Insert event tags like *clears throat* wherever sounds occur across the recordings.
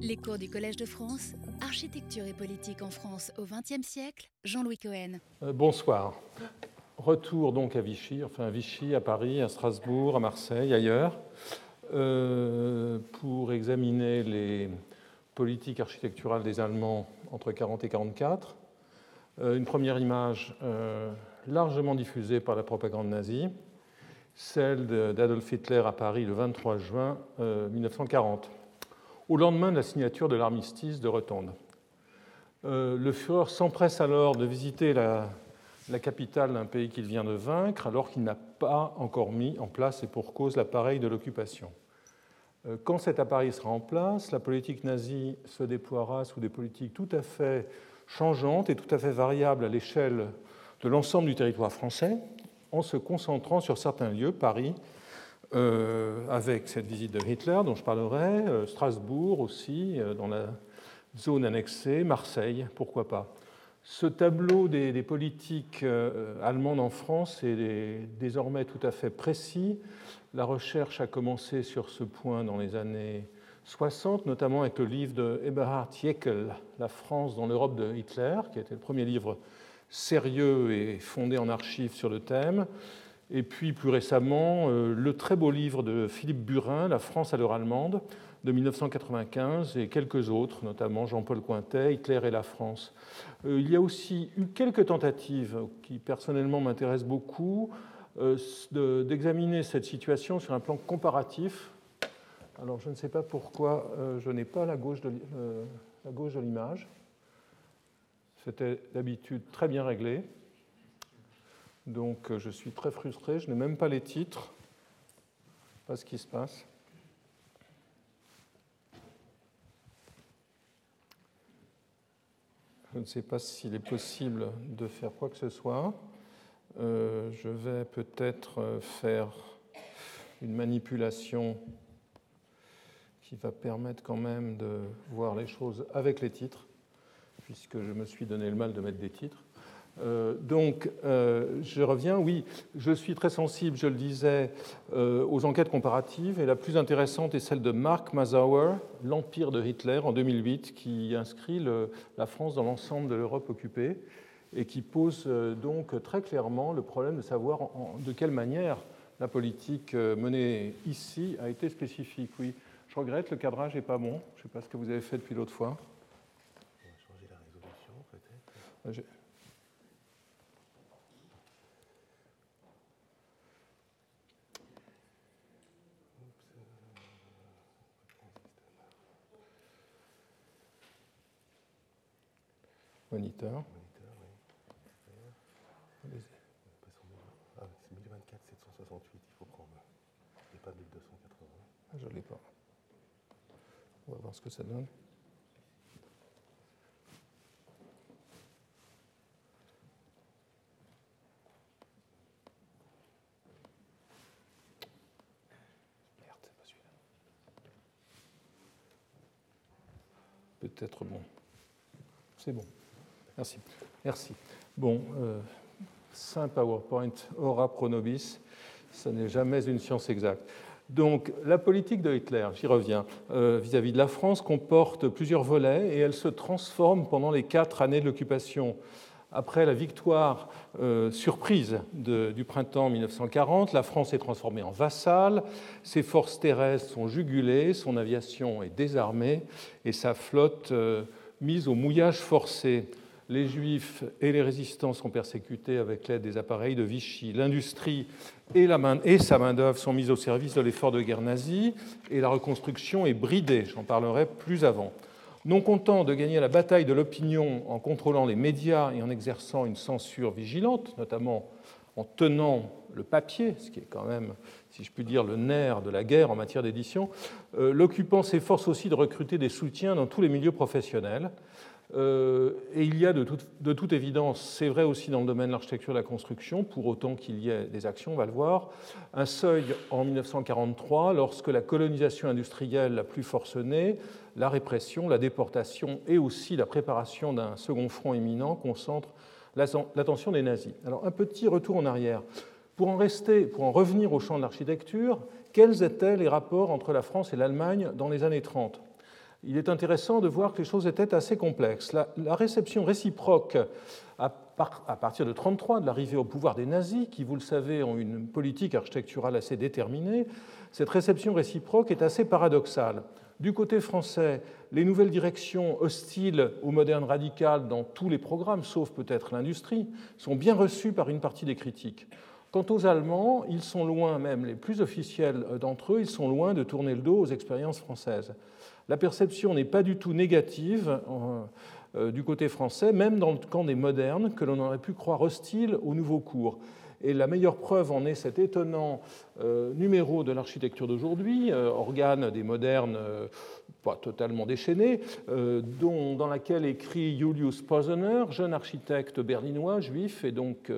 Les cours du Collège de France, Architecture et politique en France au XXe siècle, Jean-Louis Cohen. Euh, bonsoir. Retour donc à Vichy, enfin à Vichy, à Paris, à Strasbourg, à Marseille, ailleurs, euh, pour examiner les politiques architecturales des Allemands entre 40 et 44. Euh, une première image largement diffusée par la propagande nazie, celle d'Adolf Hitler à Paris le 23 juin 1940 au lendemain de la signature de l'armistice de Rotonde. Euh, le Führer s'empresse alors de visiter la, capitale d'un pays qu'il vient de vaincre, alors qu'il n'a pas encore mis en place, et pour cause, l'appareil de l'occupation. Euh, quand cet appareil sera en place, la politique nazie se déploiera sous des politiques tout à fait changeantes et tout à fait variables à l'échelle de l'ensemble du territoire français, en se concentrant sur certains lieux, Paris, euh, avec cette visite de Hitler dont je parlerai, euh, Strasbourg aussi, euh, dans la zone annexée, Marseille, pourquoi pas. Ce tableau des, politiques allemandes en France est désormais tout à fait précis. La recherche a commencé sur ce point dans les années 60, notamment avec le livre de Eberhard Jäckel, La France dans l'Europe de Hitler, qui été le premier livre sérieux et fondé en archives sur le thème. Et puis plus récemment, euh, le très beau livre de Philippe Burin, La France à l'heure allemande, de 1995, et quelques autres, notamment Jean-Paul Cointet, Hitler et la France. Euh, il y a aussi eu quelques tentatives qui personnellement m'intéressent beaucoup euh, d'examiner cette situation sur un plan comparatif. Alors je ne sais pas pourquoi je n'ai pas la gauche de l'image. C'était d'habitude très bien réglé. Donc euh, je suis très frustré, je n'ai même pas les titres, pas ce qui se passe. Je ne sais pas s'il est possible de faire quoi que ce soit. Euh, je vais peut-être euh, faire une manipulation qui va permettre quand même de voir les choses avec les titres, puisque je me suis donné le mal de mettre des titres. Euh, donc, euh, je reviens, oui, je suis très sensible, je le disais, euh, aux enquêtes comparatives, et la plus intéressante est celle de Mark Mazauer, L'Empire de Hitler, en 2008, qui inscrit la France dans l'ensemble de l'Europe occupée, et qui pose donc très clairement le problème de savoir de quelle manière la politique menée ici a été spécifique. Oui, je regrette, le cadrage n'est pas bon, je ne sais pas ce que vous avez fait depuis l'autre fois. On va changer la résolution, peut-être. Moniteur. Moniteur, oui. Ah, c'est 1024, 768, il faut prendre. Et pas 1280. Ah, je ne l'ai pas. On va voir ce que ça donne. Merde, c'est pas celui-là. Peut-être bon. C'est bon. Merci. Merci. Bon, euh, Saint PowerPoint, aura pro nobis, ce n'est jamais une science exacte. Donc, la politique de Hitler, j'y reviens, euh, vis-à-vis de la France, comporte plusieurs volets et elle se transforme pendant les quatre années de l'occupation. Après la victoire euh, surprise du printemps 1940, la France est transformée en vassale, ses forces terrestres sont jugulées, son aviation est désarmée et sa flotte mise au mouillage forcé les juifs et les résistants sont persécutés avec l'aide des appareils de Vichy. L'industrie et, sa main-d'œuvre sont mises au service de l'effort de guerre nazi et la reconstruction est bridée. J'en parlerai plus avant. Non content de gagner la bataille de l'opinion en contrôlant les médias et en exerçant une censure vigilante, notamment en tenant le papier, ce qui est quand même, si je puis dire, le nerf de la guerre en matière d'édition, euh, l'occupant s'efforce aussi de recruter des soutiens dans tous les milieux professionnels. Euh, et il y a de toute, évidence, c'est vrai aussi dans le domaine de l'architecture et de la construction, pour autant qu'il y ait des actions, on va le voir, un seuil en 1943, lorsque la colonisation industrielle la plus forcenée, la répression, la déportation et aussi la préparation d'un second front imminent concentrent l'attention des nazis. Alors un petit retour en arrière. Pour en, rester, pour en revenir au champ de l'architecture, quels étaient les rapports entre la France et l'Allemagne dans les années 30 il est intéressant de voir que les choses étaient assez complexes. La, réception réciproque à, partir de 1933, de l'arrivée au pouvoir des nazis, qui, vous le savez, ont une politique architecturale assez déterminée, cette réception réciproque est assez paradoxale. Du côté français, les nouvelles directions hostiles au moderne radical dans tous les programmes, sauf peut-être l'industrie, sont bien reçues par une partie des critiques. Quant aux Allemands, ils sont loin, même les plus officiels d'entre eux, ils sont loin de tourner le dos aux expériences françaises. La perception n'est pas du tout négative euh, du côté français, même dans le camp des modernes, que l'on aurait pu croire hostile au nouveau cours. Et la meilleure preuve en est cet étonnant euh, numéro de l'architecture d'aujourd'hui, euh, organe des modernes euh, pas totalement déchaîné, dont, dans laquelle écrit Julius Posener, jeune architecte berlinois, juif, et donc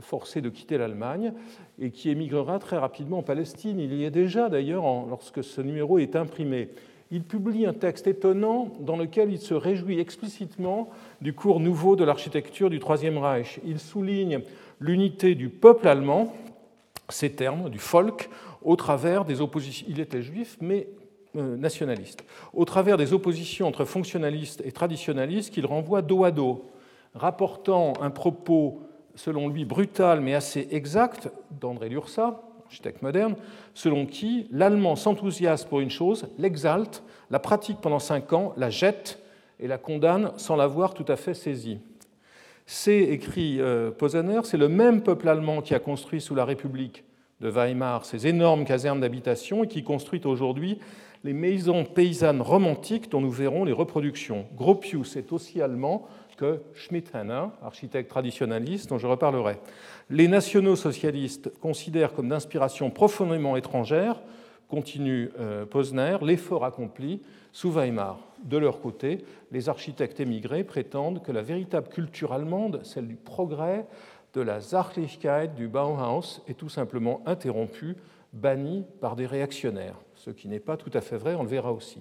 forcé de quitter l'Allemagne, et qui émigrera très rapidement en Palestine. Il y est déjà d'ailleurs lorsque ce numéro est imprimé il publie un texte étonnant dans lequel il se réjouit explicitement du cours nouveau de l'architecture du Troisième Reich. Il souligne l'unité du peuple allemand, ces termes, du folk, au travers des oppositions. Il était juif, mais euh, nationaliste. Au travers des oppositions entre fonctionnalistes et traditionalistes qu'il renvoie dos à dos, rapportant un propos, selon lui, brutal mais assez exact d'André Lursa, architecte moderne, selon qui l'allemand s'enthousiasme pour une chose, l'exalte, la pratique pendant cinq ans, la jette et la condamne sans l'avoir tout à fait saisie. C'est, écrit euh, Posener, c'est le même peuple allemand qui a construit sous la République de Weimar ces énormes casernes d'habitation et qui construit aujourd'hui les maisons paysannes romantiques dont nous verrons les reproductions. Gropius est aussi allemand que Schmidhenner, architecte traditionnaliste dont je reparlerai. Les nationaux socialistes considèrent comme d'inspiration profondément étrangère, continue euh, Posner, l'effort accompli sous Weimar. De leur côté, les architectes émigrés prétendent que la véritable culture allemande, celle du progrès, de la Sachlichkeit, du Bauhaus, est tout simplement interrompue, bannie par des réactionnaires. Ce qui n'est pas tout à fait vrai, on le verra aussi.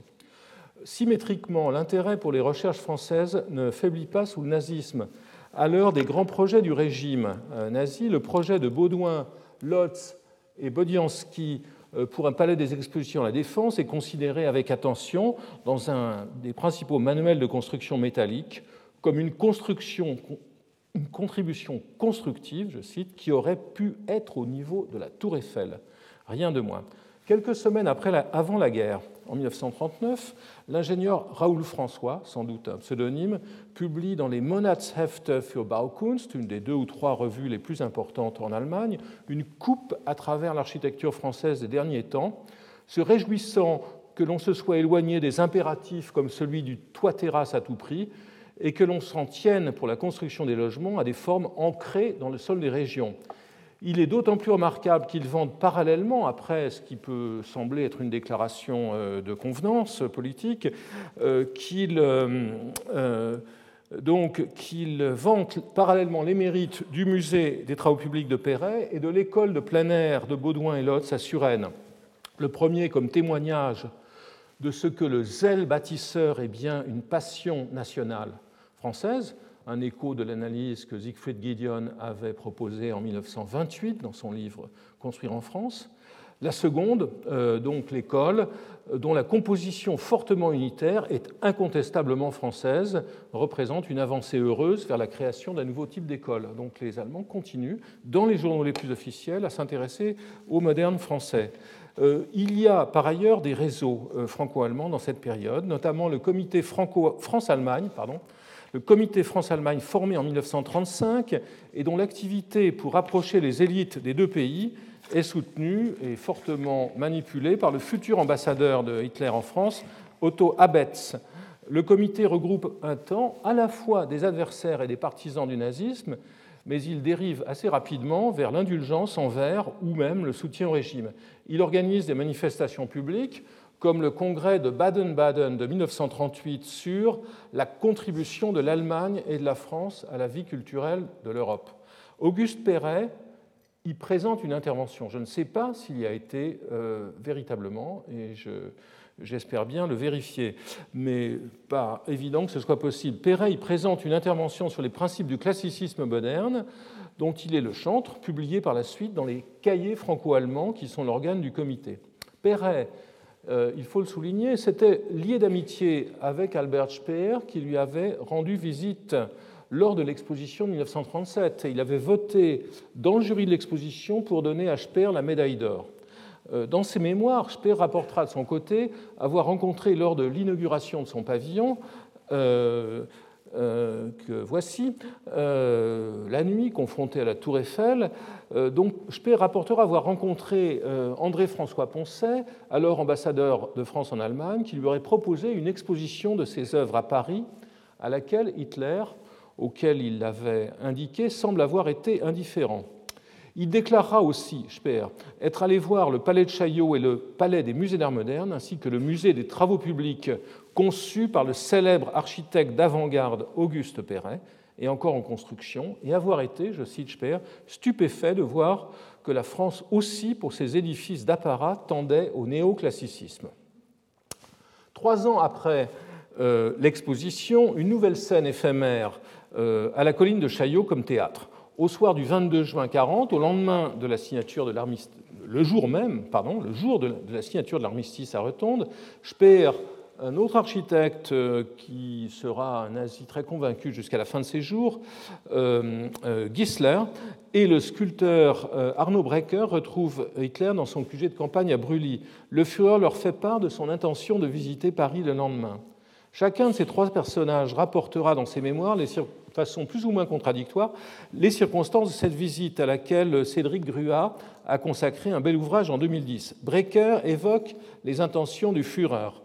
Symétriquement, l'intérêt pour les recherches françaises ne faiblit pas sous le nazisme. À l'heure des grands projets du régime euh, nazi, le projet de Baudouin, Lotz et Bodianski euh, pour un palais des expositions à la Défense est considéré avec attention dans un des principaux manuels de construction métallique comme une une contribution constructive, je cite, qui aurait pu être au niveau de la Tour Eiffel. Rien de moins. Quelques semaines avant la guerre, en 1939, l'ingénieur Raoul François, sans doute un pseudonyme, publie dans les Monatshefte für Baukunst, une des deux ou trois revues les plus importantes en Allemagne, une coupe à travers l'architecture française des derniers temps, se réjouissant que l'on se soit éloigné des impératifs comme celui du toit-terrasse à tout prix et que l'on s'en tienne pour la construction des logements à des formes ancrées dans le sol des régions. Il est d'autant plus remarquable qu'ils vendent parallèlement, après ce qui peut sembler être une déclaration euh, de convenance politique, euh, euh, donc qu'ils vantent parallèlement les mérites du musée des travaux publics de Perret et de l'école de plein air de Baudouin et Lotz à Suresnes. Le premier comme témoignage de ce que le zèle bâtisseur est bien une passion nationale française, un écho de l'analyse que Siegfried Gideon avait proposée en 1928 dans son livre Construire en France. La seconde, euh, donc l'école, dont la composition fortement unitaire est incontestablement française, représente une avancée heureuse vers la création d'un nouveau type d'école. Donc les Allemands continuent, dans les journaux les plus officiels, à s'intéresser aux modernes français. Euh, il y a par ailleurs des réseaux euh, franco-allemands dans cette période, notamment le comité France-Allemagne, pardon, le comité France-Allemagne formé en 1935 et dont l'activité pour rapprocher les élites des deux pays est soutenue et fortement manipulée par le futur ambassadeur de Hitler en France, Otto Abetz. Le comité regroupe un temps à la fois des adversaires et des partisans du nazisme, mais il dérive assez rapidement vers l'indulgence envers ou même le soutien au régime. Il organise des manifestations publiques comme le congrès de Baden-Baden de 1938 sur la contribution de l'Allemagne et de la France à la vie culturelle de l'Europe. Auguste Perret y présente une intervention. Je ne sais pas s'il y a été euh, véritablement, et j'espère bien le vérifier, mais pas évident que ce soit possible. Perret y présente une intervention sur les principes du classicisme moderne, dont il est le chantre, publié par la suite dans les cahiers franco-allemands qui sont l'organe du comité. Perret il faut le souligner, s'était lié d'amitié avec Albert Speer qui lui avait rendu visite lors de l'exposition de 1937. il avait voté dans le jury de l'exposition pour donner à Speer la médaille d'or. Dans ses mémoires, Speer rapportera de son côté avoir rencontré lors de l'inauguration de son pavillon euh, que voici, euh, la nuit, confronté à la Tour Eiffel. Euh, donc, rapportera avoir rencontré André-François Poncet, alors ambassadeur de France en Allemagne, qui lui aurait proposé une exposition de ses œuvres à Paris, à laquelle Hitler, auquel il l'avait indiqué, semble avoir été indifférent. Il déclarera aussi, Speer, être allé voir le palais de Chaillot et le palais des musées d'art moderne, ainsi que le musée des travaux publics conçu par le célèbre architecte d'avant-garde Auguste Perret, et encore en construction, et avoir été, je cite Speer, stupéfait de voir que la France aussi, pour ses édifices d'apparat, tendait au néoclassicisme. Trois ans après euh, l'exposition, une nouvelle scène éphémère euh, à la colline de Chaillot comme théâtre. Au soir du 22 juin 40, au lendemain de la signature de l'armistice, le jour même, pardon, le jour de la signature de l'armistice à Retonde, Speer un autre architecte euh, qui sera un nazi très convaincu jusqu'à la fin de ses jours, euh, euh, Gisler, et le sculpteur Arnaud Brecker retrouvent Hitler dans son QG de campagne à Brully. Le Führer leur fait part de son intention de visiter Paris le lendemain. Chacun de ces trois personnages rapportera dans ses mémoires, de façon plus ou moins contradictoire, les circonstances de cette visite à laquelle Cédric Gruat a consacré un bel ouvrage en 2010. Brecker évoque les intentions du Führer.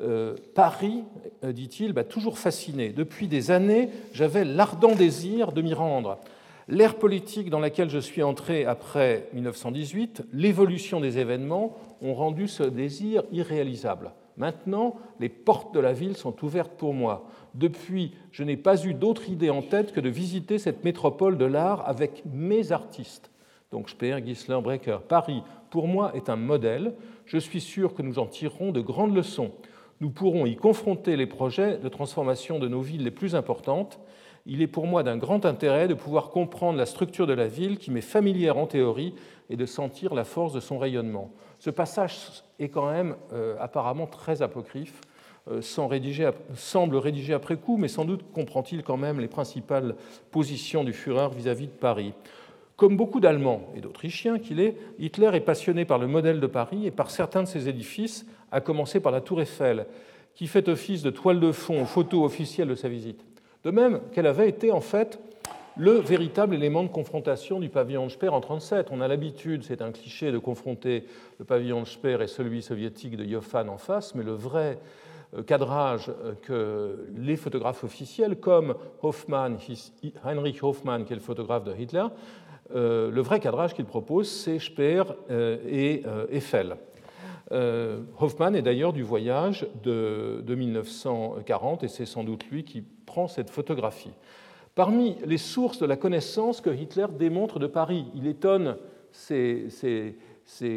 Euh, Paris, euh, dit-il, m'a toujours fasciné. Depuis des années, j'avais l'ardent désir de m'y rendre. L'ère politique dans laquelle je suis entré après 1918, l'évolution des événements ont rendu ce désir irréalisable. Maintenant, les portes de la ville sont ouvertes pour moi. Depuis, je n'ai pas eu d'autre idée en tête que de visiter cette métropole de l'art avec mes artistes. Donc Speer, Gisler, Brecker. Paris, pour moi, est un modèle. Je suis sûr que nous en tirerons de grandes leçons nous pourrons y confronter les projets de transformation de nos villes les plus importantes. Il est pour moi d'un grand intérêt de pouvoir comprendre la structure de la ville qui m'est familière en théorie et de sentir la force de son rayonnement. Ce passage est quand même euh, apparemment très apocryphe, euh, semble rédigé après coup, mais sans doute comprend-il quand même les principales positions du Führer vis-à-vis -vis de Paris. Comme beaucoup d'Allemands et d'Autrichiens qu'il est, Hitler est passionné par le modèle de Paris et par certains de ses édifices, à commencer par la Tour Eiffel, qui fait office de toile de fond aux photos officielles de sa visite. De même qu'elle avait été en fait le véritable élément de confrontation du pavillon de Speer en 1937. On a l'habitude, c'est un cliché, de confronter le pavillon de Speer et celui soviétique de Joffan en face, mais le vrai euh, cadrage euh, que les photographes officiels, comme Hoffmann, Heinrich Hoffmann, qui est le photographe de Hitler, le vrai cadrage qu'il propose, c'est Speer euh, et euh, Eiffel. Hoffmann est d'ailleurs du voyage de, 1940 et c'est sans doute lui qui prend cette photographie. Parmi les sources de la connaissance que Hitler démontre de Paris, il étonne ses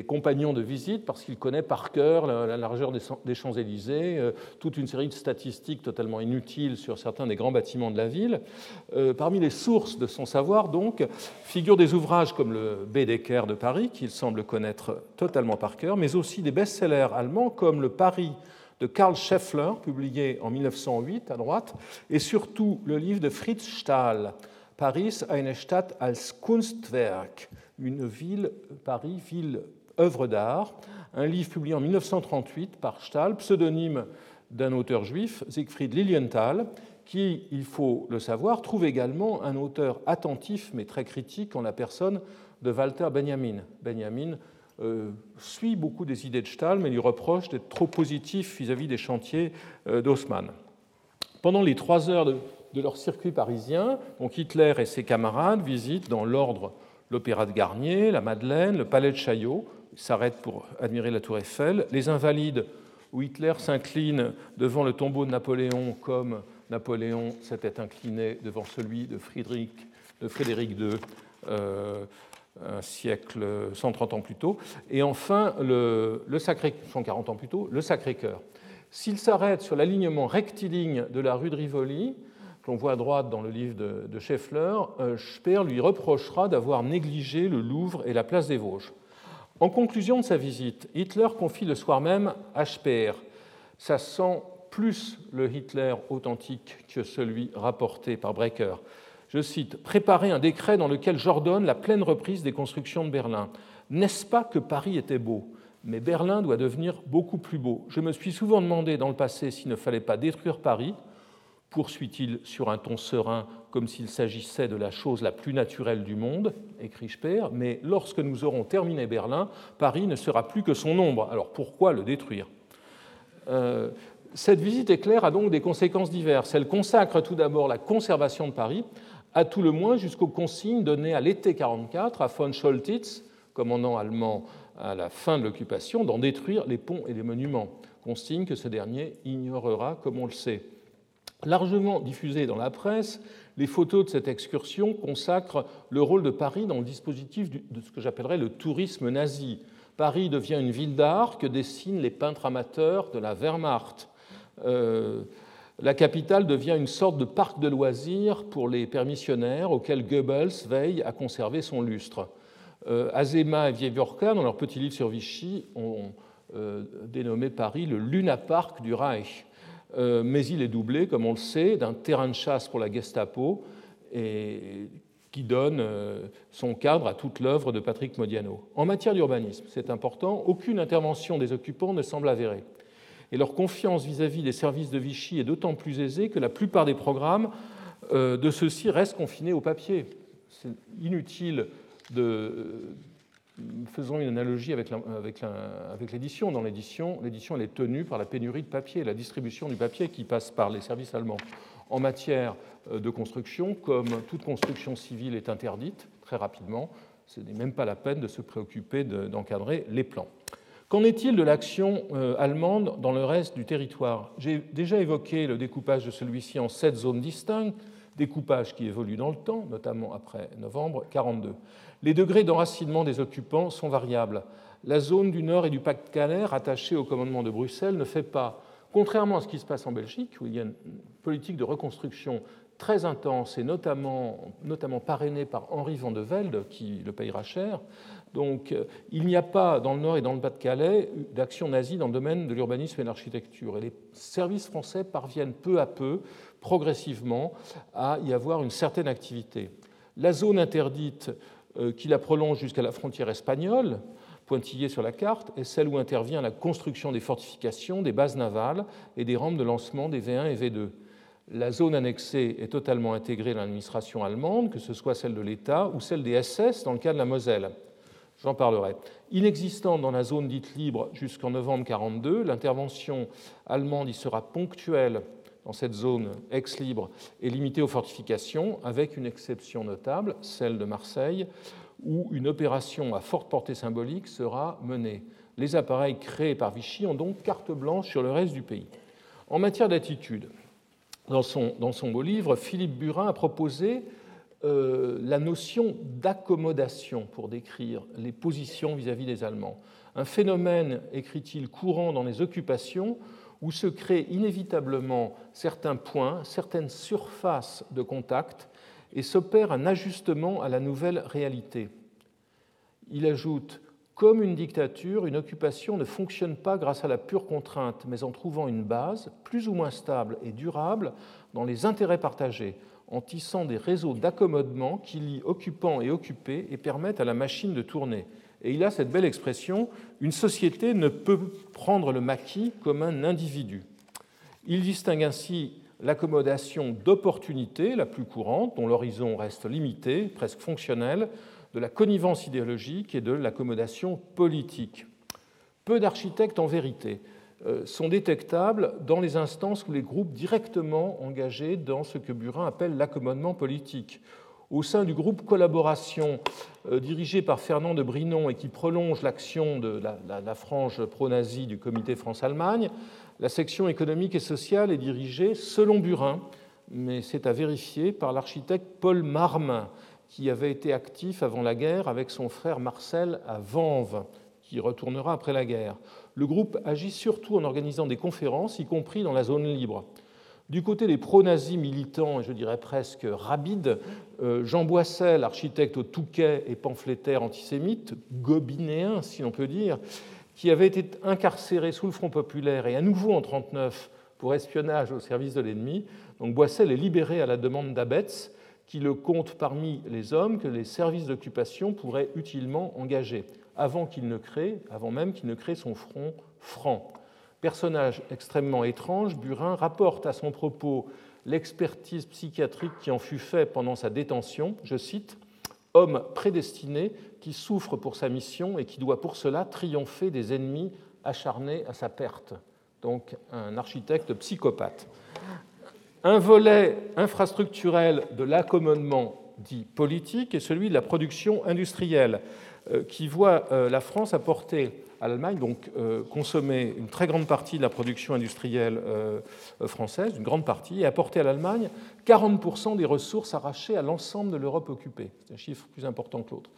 compagnons de visite parce qu'il connaît par cœur la largeur des Champs-Élysées, euh, toute une série de statistiques totalement inutiles sur certains des grands bâtiments de la ville. Euh, parmi les sources de son savoir, donc, figurent des ouvrages comme le Baedeker de Paris, qu'il semble connaître totalement par cœur, mais aussi des best-sellers allemands comme le Paris de Karl Scheffler, publié en 1908 à droite, et surtout le livre de Fritz Stahl, Paris, eine Stadt als Kunstwerk, une ville, Paris, ville œuvre d'art, un livre publié en 1938 par Stahl, pseudonyme d'un auteur juif, Siegfried Lilienthal, qui, il faut le savoir, trouve également un auteur attentif mais très critique en la personne de Walter Benjamin. Benjamin euh, suit beaucoup des idées de Stahl, mais lui reproche d'être trop positif vis-à-vis des chantiers euh, d'Haussmann. Pendant les trois heures de, de, leur circuit parisien, donc Hitler et ses camarades visitent dans l'ordre l'Opéra de Garnier, la Madeleine, le Palais de Chaillot. S'arrêtent pour admirer la Tour Eiffel. Les Invalides, où Hitler s'incline devant le tombeau de Napoléon comme Napoléon s'était incliné devant celui de Frédéric, de Frédéric II. Euh, un siècle, 130 ans plus tôt, et enfin le, le Sacré, 140 ans plus tôt, le Sacré-Cœur. S'il s'arrête sur l'alignement rectiligne de la rue de Rivoli, qu'on voit à droite dans le livre de, de Scheffler, euh, Speer lui reprochera d'avoir négligé le Louvre et la place des Vosges. En conclusion de sa visite, Hitler confie le soir même HPR. Ça sent plus le Hitler authentique que celui rapporté par Brecker. Je cite Préparer un décret dans lequel j'ordonne la pleine reprise des constructions de Berlin. N'est-ce pas que Paris était beau Mais Berlin doit devenir beaucoup plus beau. Je me suis souvent demandé dans le passé s'il ne fallait pas détruire Paris, poursuit-il sur un ton serein, comme s'il s'agissait de la chose la plus naturelle du monde, écrit Speer, mais lorsque nous aurons terminé Berlin, Paris ne sera plus que son ombre. Alors pourquoi le détruire? Euh, Cette visite éclair a donc des conséquences diverses. Elle consacre tout d'abord la conservation de Paris, à tout le moins jusqu'aux consignes données à l'été 1944 à von Scholtitz, commandant allemand à la fin de l'occupation, d'en détruire les ponts et les monuments, consigne que ce dernier ignorera comme on le sait. Largement diffusées dans la presse, les photos de cette excursion consacrent le rôle de Paris dans le dispositif de ce que j'appellerais le tourisme nazi. Paris devient une ville d'art que dessinent les peintres amateurs de la Wehrmacht. Euh, la capitale devient une sorte de parc de loisirs pour les permissionnaires auxquels Goebbels veille à conserver son lustre. Euh, Azema et Vievorka, dans leur petit livre sur Vichy, ont euh, dénommé Paris le Luna Park du Reich. Euh, mais il est doublé, comme on le sait, d'un terrain de chasse pour la Gestapo et qui donne euh, son cadre à toute l'œuvre de Patrick Modiano. En matière d'urbanisme, c'est important, aucune intervention des occupants ne semble avérée. Et leur confiance vis-à-vis des services de Vichy est d'autant plus aisée que la plupart des programmes euh, de ceux-ci restent confinés au papier. C'est inutile de, faisons une analogie avec, l'édition. Dans l'édition, l'édition est tenue par la pénurie de papier, la distribution du papier qui passe par les services allemands. En matière euh, de construction, comme toute construction civile est interdite très rapidement, ce n'est même pas la peine de se préoccuper d'encadrer les plans. Qu'en est-il de l'action euh, allemande dans le reste du territoire? J'ai déjà évoqué le découpage de celui-ci en sept zones distinctes, découpage qui évolue dans le temps, notamment après novembre 1942. Les degrés d'enracinement des occupants sont variables. La zone du Nord et du Pas-de-Calais, rattachée au commandement de Bruxelles, ne fait pas, contrairement à ce qui se passe en Belgique, où il y a une politique de reconstruction très intense et notamment, notamment parrainée par Henri van de Velde, qui le payera cher. Donc, euh, il n'y a pas dans le Nord et dans le Pas-de-Calais d'action nazie dans le domaine de l'urbanisme et de l'architecture. Et les services français parviennent peu à peu, progressivement, à y avoir une certaine activité. La zone interdite qui la prolonge jusqu'à la frontière espagnole, pointillée sur la carte, est celle où intervient la construction des fortifications, des bases navales et des rampes de lancement des V1 et V2. La zone annexée est totalement intégrée dans l'administration allemande, que ce soit celle de l'État ou celle des SS dans le cas de la Moselle. J'en parlerai. Inexistante dans la zone dite libre jusqu'en novembre 1942, l'intervention allemande y sera ponctuelle dans cette zone ex-libre est limitée aux fortifications, avec une exception notable, celle de Marseille, où une opération à forte portée symbolique sera menée. Les appareils créés par Vichy ont donc carte blanche sur le reste du pays. En matière d'attitude, dans son, dans son, beau livre, Philippe Burin a proposé euh, la notion d'accommodation pour décrire les positions vis à -vis des Allemands. Un phénomène, écrit-il, courant dans les occupations où se créent inévitablement certains points, certaines surfaces de contact, et s'opère un ajustement à la nouvelle réalité. Il ajoute Comme une dictature, une occupation ne fonctionne pas grâce à la pure contrainte, mais en trouvant une base plus ou moins stable et durable dans les intérêts partagés, en tissant des réseaux d'accommodement qui lient occupants et occupés et permettent à la machine de tourner. Et il a cette belle expression, une société ne peut prendre le maquis comme un individu. Il distingue ainsi l'accommodation d'opportunité, la plus courante, dont l'horizon reste limité, presque fonctionnel, de la connivence idéologique et de l'accommodation politique. Peu d'architectes, en vérité, euh, sont détectables dans les instances ou les groupes directement engagés dans ce que Burin appelle l'accommodement politique, au sein du groupe collaboration euh, dirigé par Fernand de Brinon et qui prolonge l'action de la, frange pro-nazie du comité France-Allemagne, la section économique et sociale est dirigée, selon Burin, mais c'est à vérifier, par l'architecte Paul Marmin, qui avait été actif avant la guerre avec son frère Marcel à Vanves, qui retournera après la guerre. Le groupe agit surtout en organisant des conférences, y compris dans la zone libre. Du côté des pro-nazis militants, je dirais presque rabides, euh, Jean Boissel, architecte au Touquet et pamphlétaire antisémite, gobinéen si l'on peut dire, qui avait été incarcéré sous le Front populaire et à nouveau en 1939 pour espionnage au service de l'ennemi. Donc Boissel est libéré à la demande d'Abetz, qui le compte parmi les hommes que les services d'occupation pourraient utilement engager, avant qu'il ne crée, avant même qu'il ne crée son front franc. Personnage extrêmement étrange, Burin rapporte à son propos l'expertise psychiatrique qui en fut faite pendant sa détention, je cite, Homme prédestiné qui souffre pour sa mission et qui doit pour cela triompher des ennemis acharnés à sa perte. Donc un architecte psychopathe. Un volet infrastructurel de l'accommodement dit politique est celui de la production industrielle, euh, qui voit euh, la France apporter à l'Allemagne, donc euh, consommer une très grande partie de la production industrielle euh, française, une grande partie, et apporter à l'Allemagne 40% des ressources arrachées à l'ensemble de l'Europe occupée. C'est un chiffre plus important que l'autre.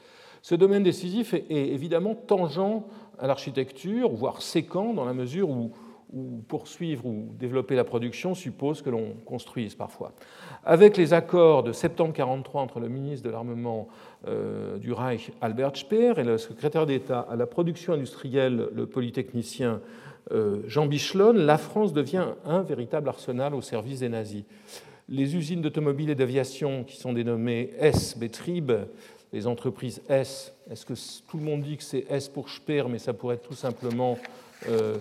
Ce domaine décisif est évidemment tangent à l'architecture, voire séquent dans la mesure où ou poursuivre ou développer la production suppose que l'on construise parfois. Avec les accords de septembre 1943 entre le ministre de l'Armement euh, du Reich, Albert Speer, et le secrétaire d'État à la production industrielle, le polytechnicien euh, Jean Bichelon, la France devient un véritable arsenal au service des nazis. Les usines d'automobile et d'aviation qui sont dénommées S-Betrieb, les entreprises S, est-ce que tout le monde dit que c'est S pour Speer, mais ça pourrait être tout simplement euh,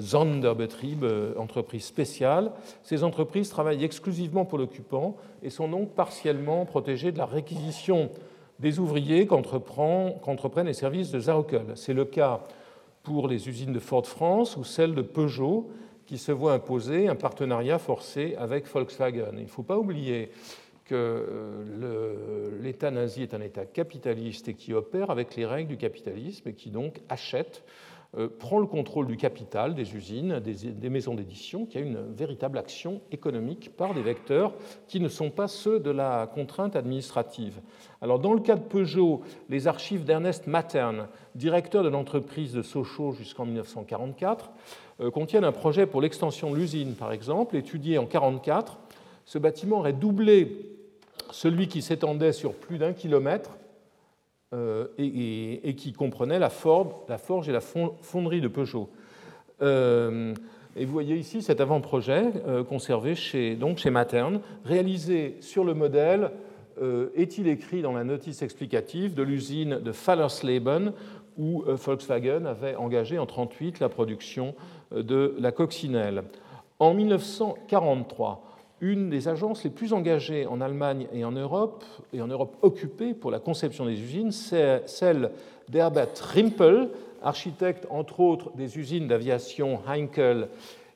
Sonderbetrieb, euh, entreprise spéciale. Ces entreprises travaillent exclusivement pour l'occupant et sont donc partiellement protégées de la réquisition des ouvriers qu'entreprennent les services de Zaukel. C'est le cas pour les usines de Ford France ou celles de Peugeot qui se voient imposer un partenariat forcé avec Volkswagen. Il ne faut pas oublier que euh, l'État nazi est un État capitaliste et qui opère avec les règles du capitalisme et qui donc achète euh, prend le contrôle du capital des usines, des, maisons d'édition, qui a une véritable action économique par des vecteurs qui ne sont pas ceux de la contrainte administrative. Alors, dans le cas de Peugeot, les archives d'Ernest Matern, directeur de l'entreprise de Sochaux jusqu'en 1944, euh, contiennent un projet pour l'extension de l'usine, par exemple, étudié en 1944. Ce bâtiment aurait doublé celui qui s'étendait sur plus d'un kilomètre euh, et, qui comprenait la, forge et la fonderie de Peugeot. Euh, et vous voyez ici cet avant-projet euh, conservé chez, donc chez Materne, réalisé sur le modèle, est-il écrit dans la notice explicative de l'usine de Fallersleben, où Volkswagen avait engagé en 1938 la production de la coccinelle. En 1943, une des agences les plus engagées en Allemagne et en Europe, et en Europe occupée pour la conception des usines, c'est celle d'Herbert Rimpel, architecte entre autres des usines d'aviation Heinkel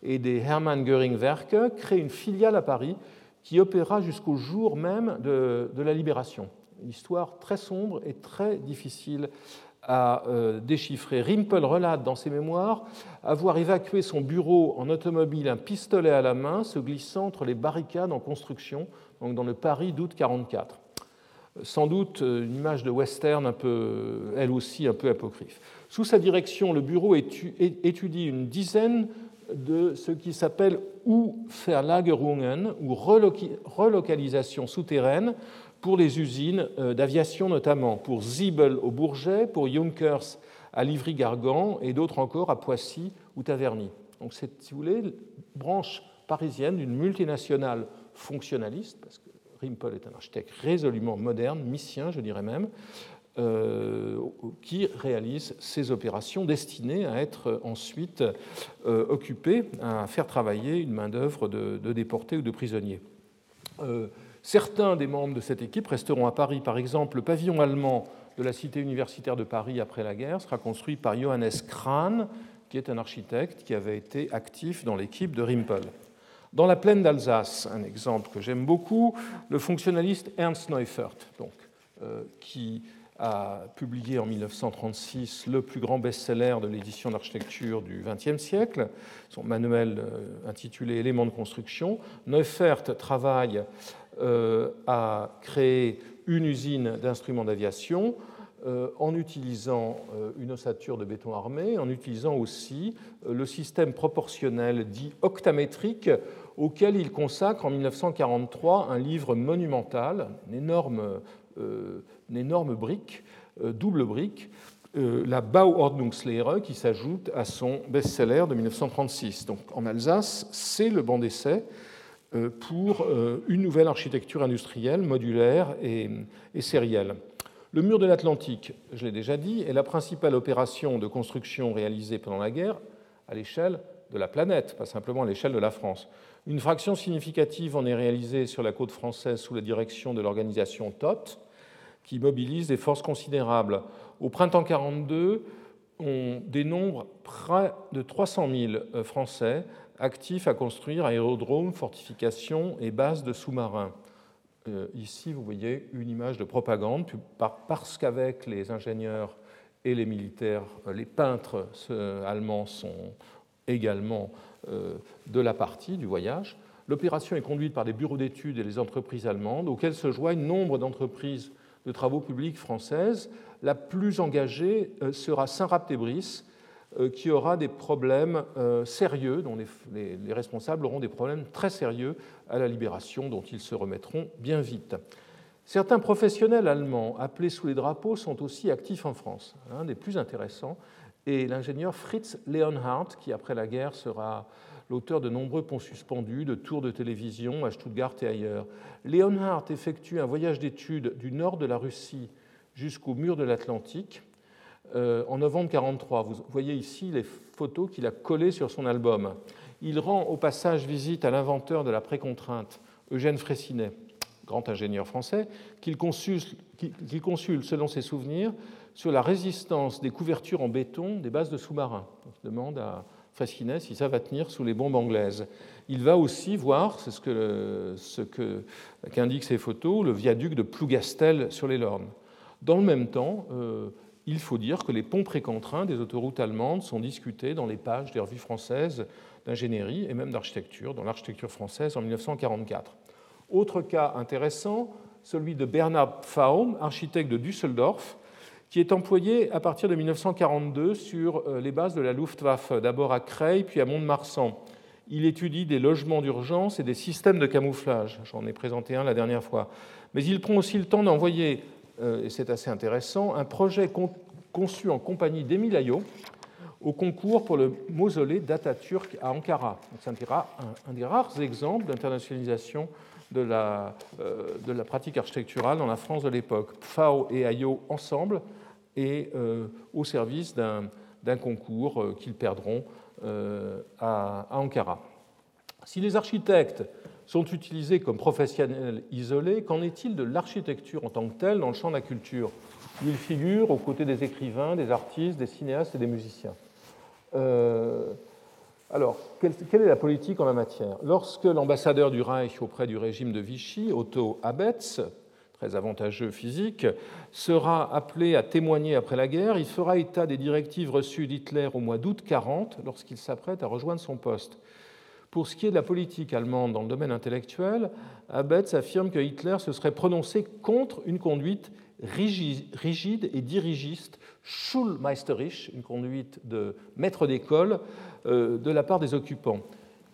et des Hermann Göring Werke, crée une filiale à Paris qui opéra jusqu'au jour même de, la libération. Une histoire très sombre et très difficile à euh, déchiffrer. Rimpel relate dans ses mémoires avoir évacué son bureau en automobile, un pistolet à la main, se glissant entre les barricades en construction, donc dans le Paris d'août 1944. Sans doute euh, une image de western un peu, elle aussi un peu apocryphe. Sous sa direction, le bureau étudie une dizaine de ce qui s'appelle ou Verlagerungen, ou relocalisation souterraine, pour les usines euh, d'aviation notamment, pour Siebel au Bourget, pour Junkers à Livry-Gargan et d'autres encore à Poissy ou Taverny. Donc c'est, si vous voulez, branche parisienne d'une multinationale fonctionnaliste, parce que Rimpel est un architecte résolument moderne, missien je dirais même, euh, qui réalise ces opérations destinées à être ensuite euh, occupées à faire travailler une main-d'œuvre de, déportés ou de prisonniers. Certains des membres de cette équipe resteront à Paris. Par exemple, le pavillon allemand de la Cité universitaire de Paris après la guerre sera construit par Johannes Krahn, qui est un architecte qui avait été actif dans l'équipe de Rimpel. Dans la plaine d'Alsace, un exemple que j'aime beaucoup, le fonctionnaliste Ernst Neufert, donc, euh, qui a publié en 1936 le plus grand best-seller de l'édition d'architecture du XXe siècle, son manuel euh, intitulé Éléments de construction. Neufert travaille euh, à créer une usine d'instruments d'aviation euh, en utilisant euh, une ossature de béton armé, en utilisant aussi le système proportionnel dit octamétrique auquel il consacre en 1943 un livre monumental, une énorme, brique, double brique, la Bauordnungslehre, qui s'ajoute à son best-seller de 1936. Donc en Alsace, c'est le banc d'essai pour une nouvelle architecture industrielle, modulaire et, sérielle. Le mur de l'Atlantique, je l'ai déjà dit, est la principale opération de construction réalisée pendant la guerre à l'échelle de la planète, pas simplement à l'échelle de la France. Une fraction significative en est réalisée sur la côte française sous la direction de l'organisation TOT, qui mobilise des forces considérables. Au printemps 1942, on dénombre près de 300 000 euh, Français actifs à construire aérodromes, fortifications et bases de sous-marins. Euh, ici, vous voyez une image de propagande, parce qu'avec les ingénieurs et les militaires, euh, les peintres allemands sont également euh, de la partie du voyage. L'opération est conduite par des bureaux d'études et les entreprises allemandes, auxquelles se joignent nombre d'entreprises de travaux publics françaises. La plus engagée sera Saint-Rapt-et-Brice, qui aura des problèmes sérieux, dont les, les, responsables auront des problèmes très sérieux à la libération, dont ils se remettront bien vite. Certains professionnels allemands appelés sous les drapeaux sont aussi actifs en France. Un des plus intéressants et l'ingénieur Fritz Leonhardt, qui après la guerre sera l'auteur de nombreux ponts suspendus, de tours de télévision à Stuttgart et ailleurs. Leonhardt effectue un voyage d'études du nord de la Russie jusqu'au mur de l'Atlantique euh, en novembre 1943. Vous voyez ici les photos qu'il a collées sur son album. Il rend au passage visite à l'inventeur de la précontrainte, Eugène Fraissinet, grand ingénieur français, qu'il consulte, selon ses souvenirs, sur la résistance des couvertures en béton des bases de sous-marins. Il demande à Fraissinet si ça va tenir sous les bombes anglaises. Il va aussi voir, c'est ce que, ce que, qu'indiquent ces photos, le viaduc de Plougastel sur les Lornes. Dans le même temps, euh, il faut dire que les ponts précontraints des autoroutes allemandes sont discutés dans les pages des revues françaises d'ingénierie et même d'architecture, dans l'architecture française en 1944. Autre cas intéressant, celui de Bernard Pfaum, architecte de Düsseldorf, qui est employé à partir de 1942 sur euh, les bases de la Luftwaffe, d'abord à Creil, puis à Mont-de-Marsan. Il étudie des logements d'urgence et des systèmes de camouflage. J'en ai présenté un la dernière fois. Mais il prend aussi le temps d'envoyer, et c'est assez intéressant, un projet conçu en compagnie d'Emile Ayot au concours pour le mausolée d'Atatürk à Ankara. C'est un, des rares exemples d'internationalisation de la, euh, de la pratique architecturale dans la France de l'époque. Pfau et Ayot ensemble et euh, au service d'un concours euh, qu'ils perdront à, Ankara. Si les architectes sont utilisés comme professionnels isolés, qu'en est-il de l'architecture en tant que telle dans le champ de la culture? Ils figurent aux côtés des écrivains, des artistes, des cinéastes et des musiciens. Alors, quelle est la politique en la matière? Lorsque l'ambassadeur du Reich auprès du régime de Vichy, Otto Abetz, très avantageux physique, sera appelé à témoigner après la guerre, il fera état des directives reçues d'Hitler au mois d'août 40 lorsqu'il s'apprête à rejoindre son poste. Pour ce qui est de la politique allemande dans le domaine intellectuel, Abetz affirme que Hitler se serait prononcé contre une conduite rigide et dirigiste, schulmeisterisch, une conduite de maître d'école, euh, de la part des occupants.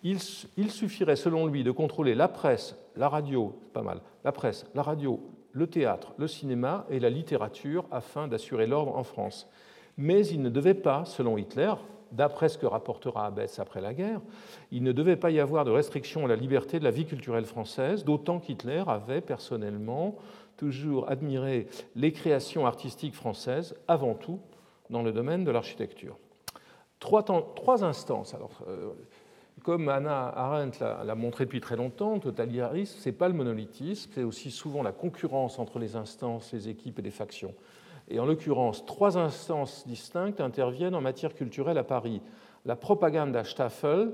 Il, suffirait, selon lui, de contrôler la presse, la radio, pas mal, la presse, la radio, le théâtre, le cinéma et la littérature afin d'assurer l'ordre en France. Mais il ne devait pas, selon Hitler, d'après ce que rapportera Abetz après la guerre, il ne devait pas y avoir de restriction à la liberté de la vie culturelle française, d'autant qu'Hitler avait personnellement toujours admiré les créations artistiques françaises, avant tout dans le domaine de l'architecture. Trois, instances. Euh, comme Anna Arendt l'a montré depuis très longtemps, le totalitarisme, ce n'est pas le monolithisme, c'est aussi souvent la concurrence entre les instances, les équipes et les factions. Et en l'occurrence, trois instances distinctes interviennent en matière culturelle à Paris. La Propaganda-Staffel,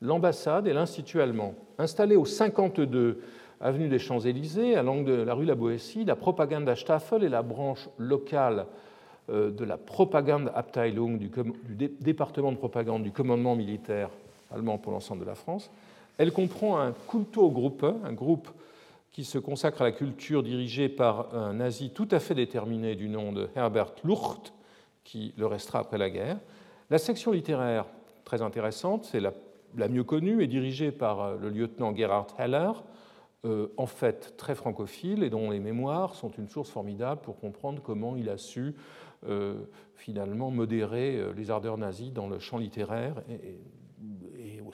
l'ambassade et l'Institut allemand. Installés au 52 avenue des Champs-Élysées, à l'angle de la rue La Boétie, la Propaganda-Staffel est la branche locale euh, de la Propagandabteilung du, du département de propagande du commandement militaire allemand pour l'ensemble de la France. Elle comprend un Kulturgruppe, un groupe qui se consacre à la culture dirigé par un nazi tout à fait déterminé du nom de Herbert Lucht, qui le restera après la guerre. La section littéraire, très intéressante, c'est la mieux connue est dirigée par le lieutenant Gerhard Heller, en fait très francophile et dont les mémoires sont une source formidable pour comprendre comment il a su finalement modérer les ardeurs nazies dans le champ littéraire et,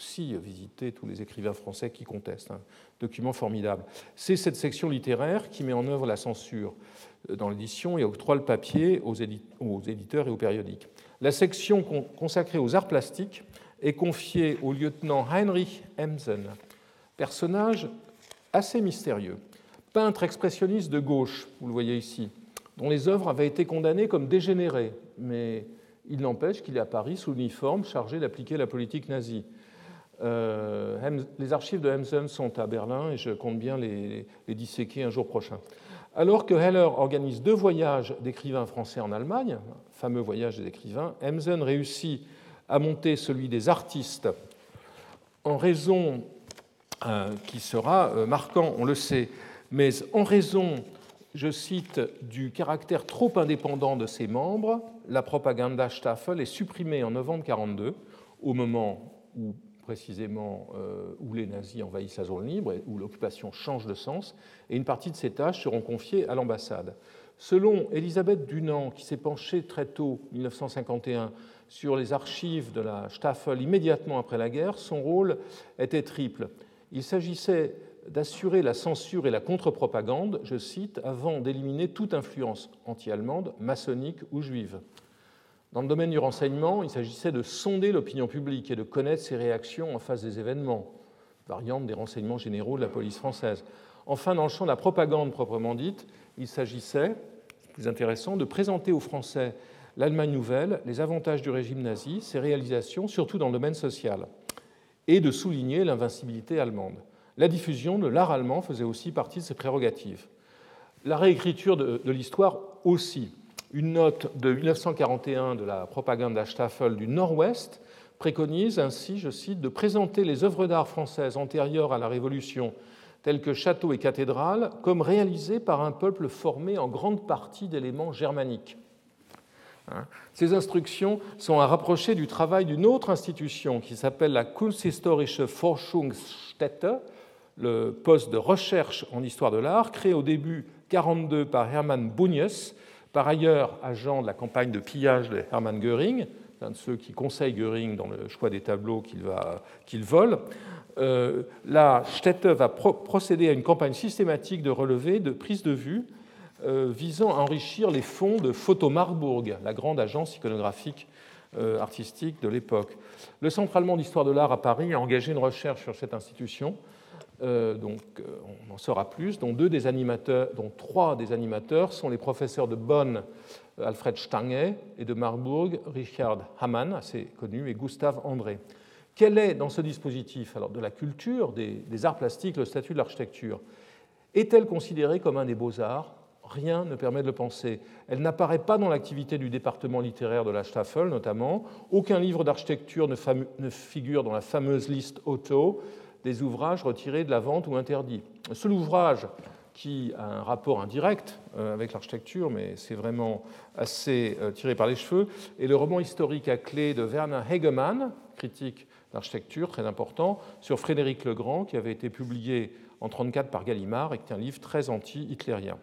aussi visiter tous les écrivains français qui contestent. Un document formidable. C'est cette section littéraire qui met en œuvre la censure euh, dans l'édition et octroie le papier aux, éditeurs et aux périodiques. La section consacrée aux arts plastiques est confiée au lieutenant Heinrich Emsen, personnage assez mystérieux, peintre expressionniste de gauche, vous le voyez ici, dont les œuvres avaient été condamnées comme dégénérées, mais il n'empêche qu'il est à Paris sous l'uniforme chargé d'appliquer la politique nazie. Euh, les archives de Hemsen sont à Berlin et je compte bien les, disséquer un jour prochain. Alors que Heller organise deux voyages d'écrivains français en Allemagne, fameux voyage des écrivains, Hemsen réussit à monter celui des artistes en raison, euh, qui sera euh, marquant, on le sait, mais en raison, je cite, du caractère trop indépendant de ses membres, la propaganda Staffel est supprimée en novembre 1942, au moment où précisément euh, où les nazis envahissent la zone libre et où l'occupation change de sens, et une partie de ces tâches seront confiées à l'ambassade. Selon Elisabeth Dunant, qui s'est penchée très tôt, 1951, sur les archives de la Staffel immédiatement après la guerre, son rôle était triple. Il s'agissait d'assurer la censure et la contre-propagande, je cite, avant d'éliminer toute influence anti-allemande, maçonnique ou juive. Dans le domaine du renseignement, il s'agissait de sonder l'opinion publique et de connaître ses réactions en face des événements, variante des renseignements généraux de la police française. Enfin, dans le champ de la propagande proprement dite, il s'agissait, plus intéressant, de présenter aux Français l'Allemagne nouvelle, les avantages du régime nazi, ses réalisations, surtout dans le domaine social, et de souligner l'invincibilité allemande. La diffusion de l'art allemand faisait aussi partie de ses prérogatives. La réécriture de, de l'histoire aussi. Une note de 1941 de la Propagandstaffel du Nord-Ouest préconise ainsi, je cite, de présenter les œuvres d'art françaises antérieures à la Révolution, telles que châteaux et cathédrales, comme réalisées par un peuple formé en grande partie d'éléments germaniques. Hein? Ces instructions sont à rapprocher du travail d'une autre institution qui s'appelle la Kunsthistorische Forschungsstätte, le poste de recherche en histoire de l'art, créé au début 1942 par Hermann Bunjes, par ailleurs, agent de la campagne de pillage de Hermann Göring, l'un de ceux qui conseille Göring dans le choix des tableaux qu'il vole, euh, la Städte va procéder à une campagne systématique de relevés, de prise de vue, euh, visant à enrichir les fonds de Photo Marburg, la grande agence iconographique euh, artistique de l'époque. Le Centre allemand d'histoire de l'art à Paris a engagé une recherche sur cette institution donc euh, on en saura plus, dont, deux des animateurs, dont trois des animateurs sont les professeurs de Bonn, euh, Alfred Stange, et de Marburg, Richard Hamann, assez connu, et Gustave André. Quel est dans ce dispositif alors, de la culture, des, des arts plastiques, le statut de l'architecture? Est-elle considérée comme un des beaux-arts? Rien ne permet de le penser. Elle n'apparaît pas dans l'activité du département littéraire de la Staffel, notamment. Aucun livre d'architecture ne, ne, figure dans la fameuse liste Otto des ouvrages retirés de la vente ou interdits. Le seul ouvrage qui a un rapport indirect euh, avec l'architecture, mais c'est vraiment assez euh, tiré par les cheveux, est le roman historique à clé de Werner Hegemann, critique d'architecture très important, sur Frédéric le Grand, qui avait été publié en 1934 par Gallimard et qui est un livre très anti-hitlérien.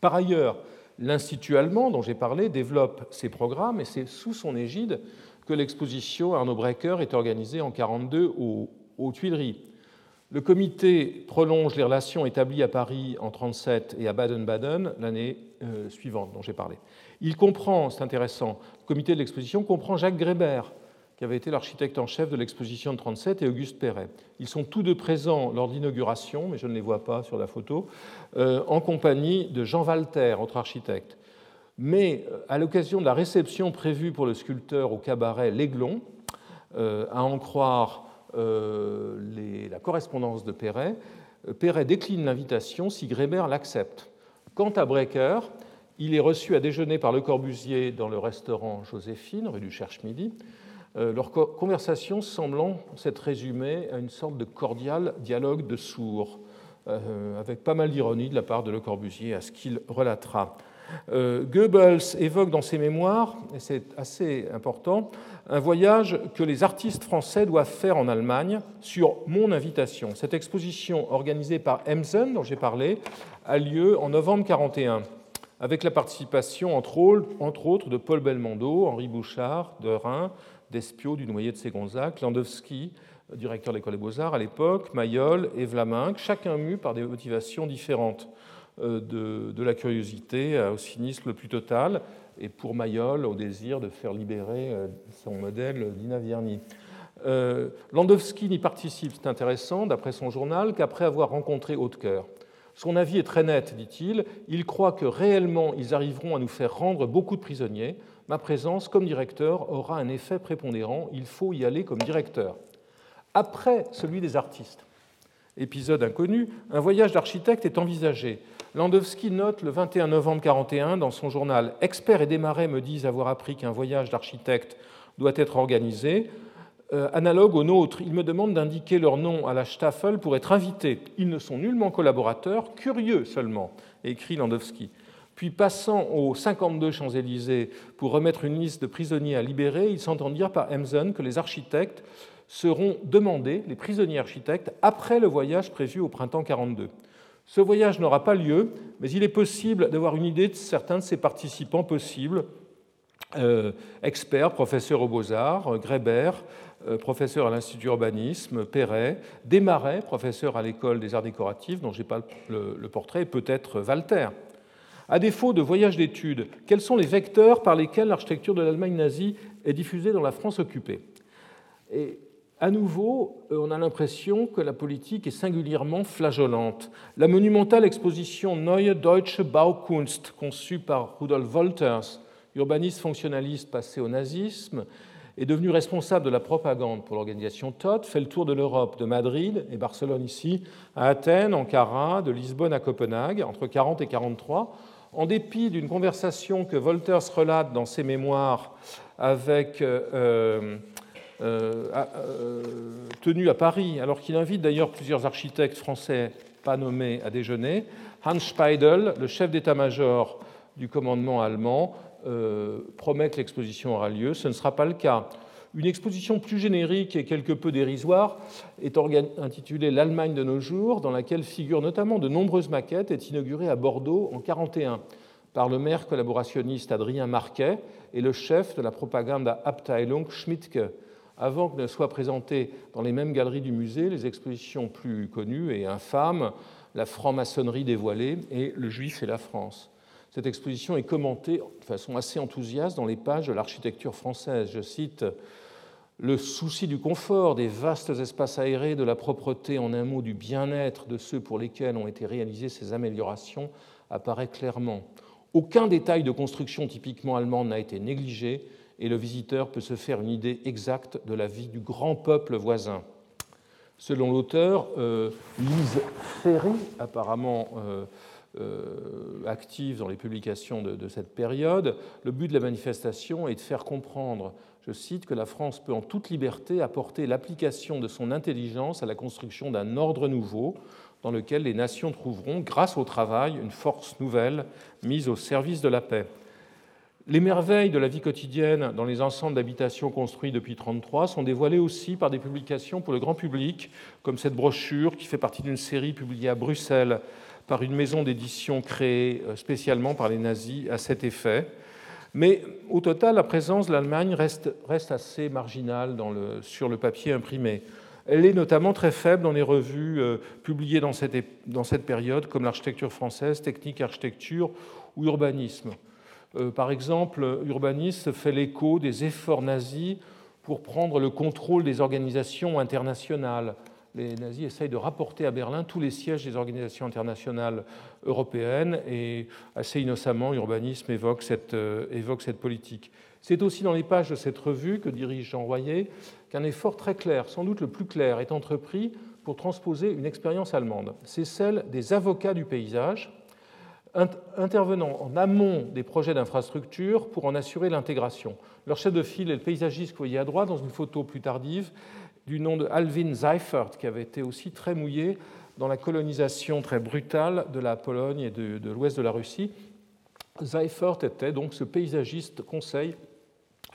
Par ailleurs, l'Institut allemand, dont j'ai parlé, développe ses programmes et c'est sous son égide que l'exposition Arnaud Brecker est organisée en 1942 au aux Tuileries. Le comité prolonge les relations établies à Paris en 1937 et à Baden-Baden l'année euh, suivante dont j'ai parlé. Il comprend, c'est intéressant, le comité de l'exposition comprend Jacques Grébert, qui avait été l'architecte en chef de l'exposition de 1937, et Auguste Perret. Ils sont tous deux présents lors de l'inauguration, mais je ne les vois pas sur la photo, euh, en compagnie de Jean Walter, autre architecte. Mais euh, à l'occasion de la réception prévue pour le sculpteur au cabaret L'Aiglon, à en croire euh, la correspondance de Perret, euh, Perret décline l'invitation si Grébert l'accepte. Quant à Brecker, il est reçu à déjeuner par Le Corbusier dans le restaurant Joséphine, rue du Cherche-Midi, euh, leur conversation semblant s'être résumée à une sorte de cordial dialogue de sourds, avec pas mal d'ironie de la part de Le Corbusier à ce qu'il relatera. Euh, Goebbels évoque dans ses mémoires, et c'est assez important, un voyage que les artistes français doivent faire en Allemagne sur mon invitation. Cette exposition organisée par Emsen, dont j'ai parlé, a lieu en novembre 1941, avec la participation, entre autres, de Paul Belmondo, Henri Bouchard, de Rhin, Despio, du Noyer de Ségonzac, Landowski, directeur de l'École des Beaux-Arts à l'époque, Mayol et Vlaminck, chacun mu par des motivations différentes. Euh, de, la curiosité au cynisme le plus total, et pour Mayol, au désir de faire libérer euh, son modèle Dina Vierny. Euh, Landowski n'y participe, c'est intéressant, d'après son journal, qu'après avoir rencontré Hautecoeur. Son avis est très net, dit-il. Il croit que réellement ils arriveront à nous faire rendre beaucoup de prisonniers. Ma présence comme directeur aura un effet prépondérant. Il faut y aller comme directeur. Après celui des artistes, épisode inconnu, un voyage d'architecte est envisagé. Landowski note le 21 novembre 1941 dans son journal Experts et démarrais me disent avoir appris qu'un voyage d'architecte doit être organisé. Euh, analogue au nôtre, ils me demandent d'indiquer leur nom à la Staffel pour être invités. Ils ne sont nullement collaborateurs, curieux seulement, écrit Landowski. Puis passant aux 52 Champs-Élysées pour remettre une liste de prisonniers à libérer, ils s'entendent dire par Emsen que les architectes seront demandés, les prisonniers architectes, après le voyage prévu au printemps 42. Ce voyage n'aura pas lieu, mais il est possible d'avoir une idée de certains de ses participants possibles. Euh, experts, professeurs aux beaux-arts, euh, Grébert, euh, professeur à l'Institut d'urbanisme, Perret, Desmarais, professeur à l'école des arts décoratifs, dont je n'ai pas le, portrait, peut-être Walter. À défaut de voyage d'études, quels sont les vecteurs par lesquels l'architecture de l'Allemagne nazie est diffusée dans la France occupée? À nouveau, euh, on a l'impression que la politique est singulièrement flageolante. La monumentale exposition Neue Deutsche Baukunst, conçue par Rudolf Wolters, urbaniste fonctionnaliste passé au nazisme, est devenu responsable de la propagande pour l'organisation TOT, fait le tour de l'Europe, de Madrid et Barcelone ici, à Athènes, Ankara, de Lisbonne à Copenhague, entre 40 et 43, en dépit d'une conversation que Wolters relate dans ses mémoires avec euh, euh, euh, tenu à Paris, alors qu'il invite d'ailleurs plusieurs architectes français pas nommés à déjeuner. Hans Speidel, le chef d'état-major du commandement allemand, euh, promet que l'exposition aura lieu. Ce ne sera pas le cas. Une exposition plus générique et quelque peu dérisoire est intitulée L'Allemagne de nos jours, dans laquelle figurent notamment de nombreuses maquettes, est inaugurée à Bordeaux en 1941 par le maire collaborationniste Adrien Marquet et le chef de la propagande Abteilung Schmidtke avant que ne soient présentées dans les mêmes galeries du musée les expositions plus connues et infâmes, la franc-maçonnerie dévoilée et le juif et la France. Cette exposition est commentée de façon assez enthousiaste dans les pages de l'architecture française. Je cite Le souci du confort, des vastes espaces aérés, de la propreté, en un mot du bien-être de ceux pour lesquels ont été réalisées ces améliorations apparaît clairement. Aucun détail de construction typiquement allemande n'a été négligé et le visiteur peut se faire une idée exacte de la vie du grand peuple voisin. Selon l'auteur, euh, Lise Ferry, apparemment euh, euh, active dans les publications de, de, cette période, le but de la manifestation est de faire comprendre, je cite, que la France peut en toute liberté apporter l'application de son intelligence à la construction d'un ordre nouveau dans lequel les nations trouveront, grâce au travail, une force nouvelle mise au service de la paix. Les merveilles de la vie quotidienne dans les ensembles d'habitation construits depuis 1933 sont dévoilées aussi par des publications pour le grand public, comme cette brochure qui fait partie d'une série publiée à Bruxelles par une maison d'édition créée euh, spécialement par les nazis à cet effet. Mais au total, la présence de l'Allemagne reste, assez marginale sur le papier imprimé. Elle est notamment très faible dans les revues euh, publiées dans cette période, comme l'architecture française, technique architecture ou urbanisme. Euh, par exemple, Urbaniste fait l'écho des efforts nazis pour prendre le contrôle des organisations internationales. Les nazis essayent de rapporter à Berlin tous les sièges des organisations internationales européennes et assez innocemment, Urbanisme évoque cette, euh, évoque cette politique. C'est aussi dans les pages de cette revue que dirige Jean Royer qu'un effort très clair, sans doute le plus clair, est entrepris pour transposer une expérience allemande. C'est celle des avocats du paysage, intervenant en amont des projets d'infrastructure pour en assurer l'intégration. Leur chef de file est le paysagiste que vous voyez à droite dans une photo plus tardive du nom de Alvin Seifert, qui avait été aussi très mouillé dans la colonisation très brutale de la Pologne et de, l'ouest de la Russie. Seifert était donc ce paysagiste conseil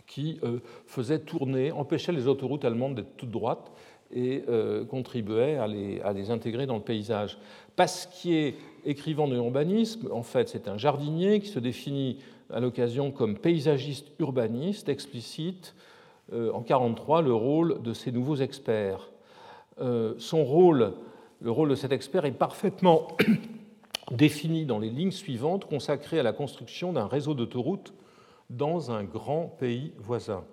qui euh, faisait tourner, empêchait les autoroutes allemandes d'être toutes droites et euh, contribuait à les, à les, intégrer dans le paysage. Pasquier, écrivant de l'urbanisme, en fait, c'est un jardinier qui se définit à l'occasion comme paysagiste urbaniste, explicite euh, en 1943 le rôle de ces nouveaux experts. son rôle, le rôle de cet expert est parfaitement *coughs* défini dans les lignes suivantes consacrées à la construction d'un réseau d'autoroutes dans un grand pays voisin.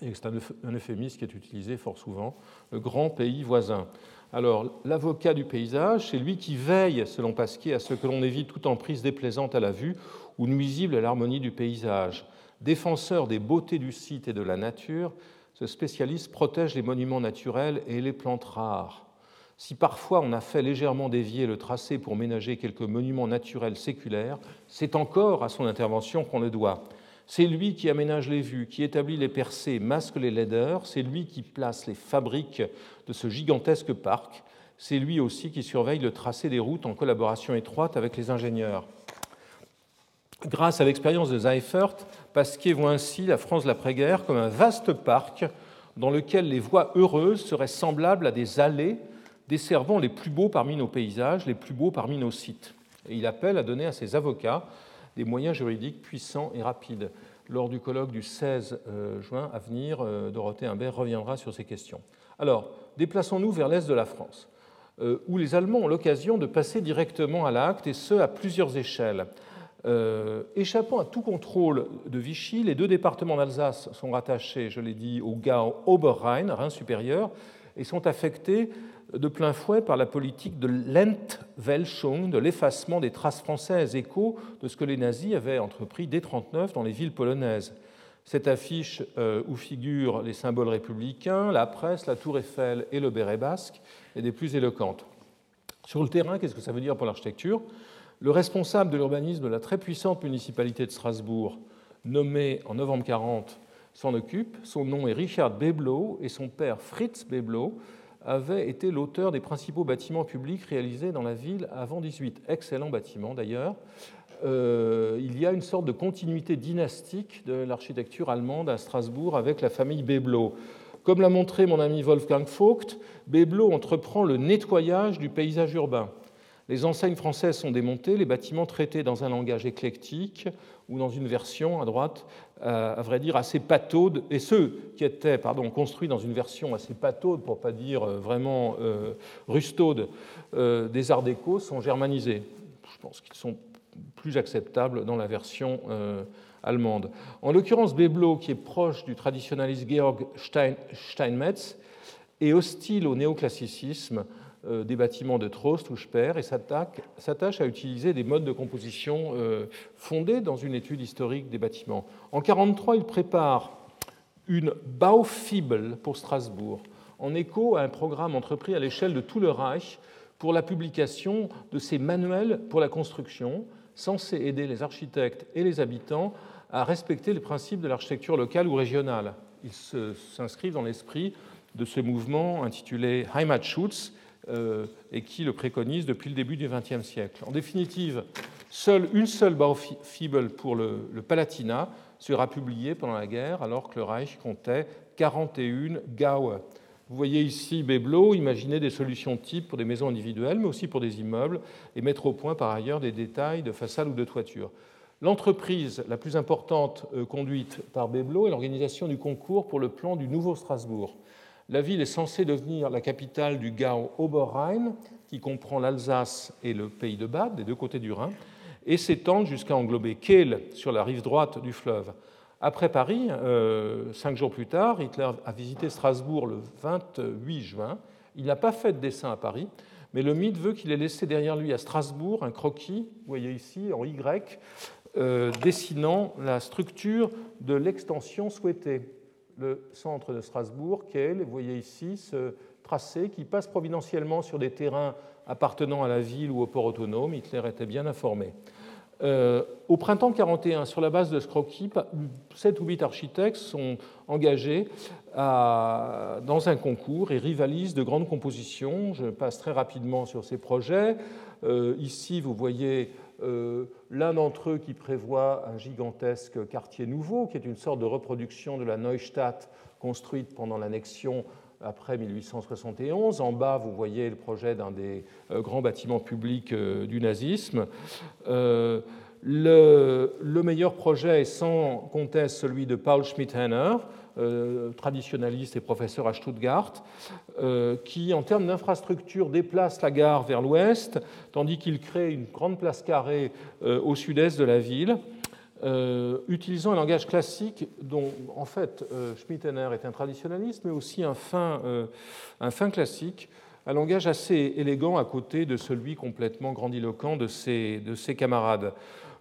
C'est un euphémisme qui est utilisé fort souvent, le grand pays voisin. Alors, l'avocat du paysage, c'est lui qui veille, selon Pasquier, à ce que l'on évite toute emprise déplaisante à la vue ou nuisible à l'harmonie du paysage. Défenseur des beautés du site et de la nature, ce spécialiste protège les monuments naturels et les plantes rares. Si parfois on a fait légèrement dévier le tracé pour ménager quelques monuments naturels séculaires, c'est encore à son intervention qu'on le doit. C'est lui qui aménage les vues, qui établit les percées, masque les laideurs, c'est lui qui place les fabriques de ce gigantesque parc, c'est lui aussi qui surveille le tracé des routes en collaboration étroite avec les ingénieurs. Grâce à l'expérience de Seifert, Pasquier voit ainsi la France de l'après-guerre comme un vaste parc dans lequel les voies heureuses seraient semblables à des allées desservant les plus beaux parmi nos paysages, les plus beaux parmi nos sites. Il appelle à donner à ses avocats des moyens juridiques puissants et rapides. Lors du colloque du 16 euh, juin à venir, euh, Dorothée Imbert reviendra sur ces questions. Alors, déplaçons-nous vers l'est de la France, euh, où les Allemands ont l'occasion de passer directement à l'acte, et ce, à plusieurs échelles. échappant à tout contrôle de Vichy, les deux départements d'Alsace sont rattachés, je l'ai dit, au Gau Oberrhein, Rhin supérieur, et sont affectés de plein fouet par la politique de l'Entwelschung, de l'effacement des traces françaises, écho de ce que les nazis avaient entrepris dès 1939 dans les villes polonaises. Cette affiche euh, où figurent les symboles républicains, la presse, la tour Eiffel et le béret basque est des plus éloquentes. Sur le terrain, qu'est-ce que ça veut dire pour l'architecture? Le responsable de l'urbanisme de la très puissante municipalité de Strasbourg, nommé en novembre 40, s'en occupe. Son nom est Richard Beblo et son père Fritz Beblo avait été l'auteur des principaux bâtiments publics réalisés dans la ville avant 18. Excellent bâtiment d'ailleurs. Euh, il y a une sorte de continuité dynastique de l'architecture allemande à Strasbourg avec la famille Beblo. Comme l'a montré mon ami Wolfgang Vogt, Beblo entreprend le nettoyage du paysage urbain. Les enseignes françaises sont démontées, les bâtiments traités dans un langage éclectique ou dans une version à droite, à vrai dire, assez pataude, et ceux qui étaient pardon, construits dans une version assez pataude, pour ne pas dire euh, vraiment euh, rustaude, des arts déco sont germanisés. Je pense qu'ils sont plus acceptables dans la version allemande. En l'occurrence, Beblo, qui est proche du traditionnaliste Georg Steinmetz, est hostile au néoclassicisme, euh, des bâtiments de Trost ou Speer et s'attache à utiliser des modes de composition euh, fondés dans une étude historique des bâtiments. En 1943, il prépare une Baufibel pour Strasbourg, en écho à un programme entrepris à l'échelle de tout le Reich pour la publication de ces manuels pour la construction, censés aider les architectes et les habitants à respecter les principes de l'architecture locale ou régionale. Ils s'inscrivent dans l'esprit de ce mouvement intitulé Heimatschutz, euh, et qui le préconise depuis le début du XXe siècle. En définitive, seule, une seule Baufibel pour le, le, Palatinat sera publiée pendant la guerre, alors que le Reich comptait 41 Gaue. Vous voyez ici Beblo imaginer des solutions types pour des maisons individuelles, mais aussi pour des immeubles, et mettre au point par ailleurs des détails de façade ou de toiture. L'entreprise la plus importante euh, conduite par Beblo est l'organisation du concours pour le plan du Nouveau Strasbourg. La ville est censée devenir la capitale du Gau Oberrhein, qui comprend l'Alsace et le pays de Bade, des deux côtés du Rhin, et s'étend jusqu'à englober Kehl sur la rive droite du fleuve. Après Paris, euh, cinq jours plus tard, Hitler a visité Strasbourg le 28 juin. Il n'a pas fait de dessin à Paris, mais le mythe veut qu'il ait laissé derrière lui à Strasbourg un croquis, vous voyez ici, en Y, euh, dessinant la structure de l'extension souhaitée le centre de Strasbourg, qu'est, vous voyez ici, ce tracé qui passe providentiellement sur des terrains appartenant à la ville ou au port autonome. Hitler était bien informé. Euh, au printemps 41, sur la base de ce croquis, 7 ou 8 architectes sont engagés dans un concours et rivalisent de grandes compositions. Je passe très rapidement sur ces projets. Euh, ici, vous voyez L'un d'entre eux qui prévoit un gigantesque quartier nouveau, qui est une sorte de reproduction de la Neustadt construite pendant l'annexion après 1871. En bas, vous voyez le projet d'un des grands bâtiments publics du nazisme. Le, meilleur projet est sans conteste celui de Paul Schmidhenner, euh, traditionnaliste et professeur à Stuttgart, euh, qui, en termes d'infrastructure, déplace la gare vers l'ouest, tandis qu'il crée une grande place carrée euh, au sud-est de la ville, utilisant un langage classique dont, en fait, Schmidhenner est un traditionnaliste, mais aussi un fin, un fin classique, un langage assez élégant à côté de celui complètement grandiloquent de ses, de ses camarades.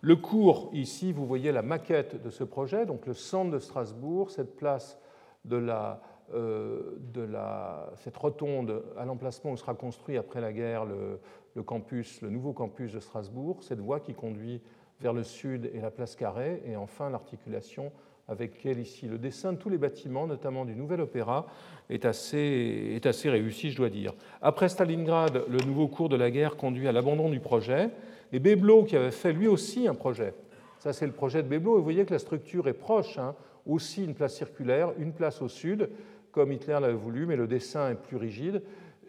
Le cours, ici, vous voyez la maquette de ce projet, donc le centre de Strasbourg, cette place de la, euh, de la, cette rotonde à l'emplacement où sera construit après la guerre le, campus, le nouveau campus de Strasbourg, cette voie qui conduit vers le sud et la place Carré, et enfin l'articulation avec elle ici. Le dessin de tous les bâtiments, notamment du Nouvel Opéra, est assez, est assez réussi, je dois dire. Après Stalingrad, le nouveau cours de la guerre conduit à l'abandon du projet. Et Beblo, qui avait fait lui aussi un projet, ça c'est le projet de Beblo, et vous voyez que la structure est proche, hein. aussi une place circulaire, une place au sud, comme Hitler l'avait voulu, mais le dessin est plus rigide.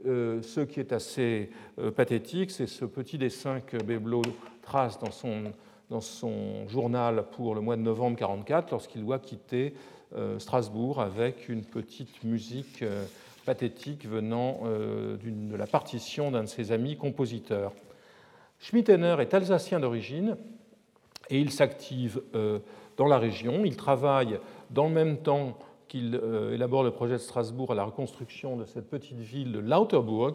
Euh, ce qui est assez euh, pathétique, c'est ce petit dessin que Beblo trace dans son, journal pour le mois de novembre 1944, lorsqu'il doit quitter euh, Strasbourg avec une petite musique pathétique venant de la partition d'un de ses amis compositeurs. Schmittener est alsacien d'origine et il s'active euh, dans la région. Il travaille dans le même temps qu'il euh, élabore le projet de Strasbourg à la reconstruction de cette petite ville de Lauterbourg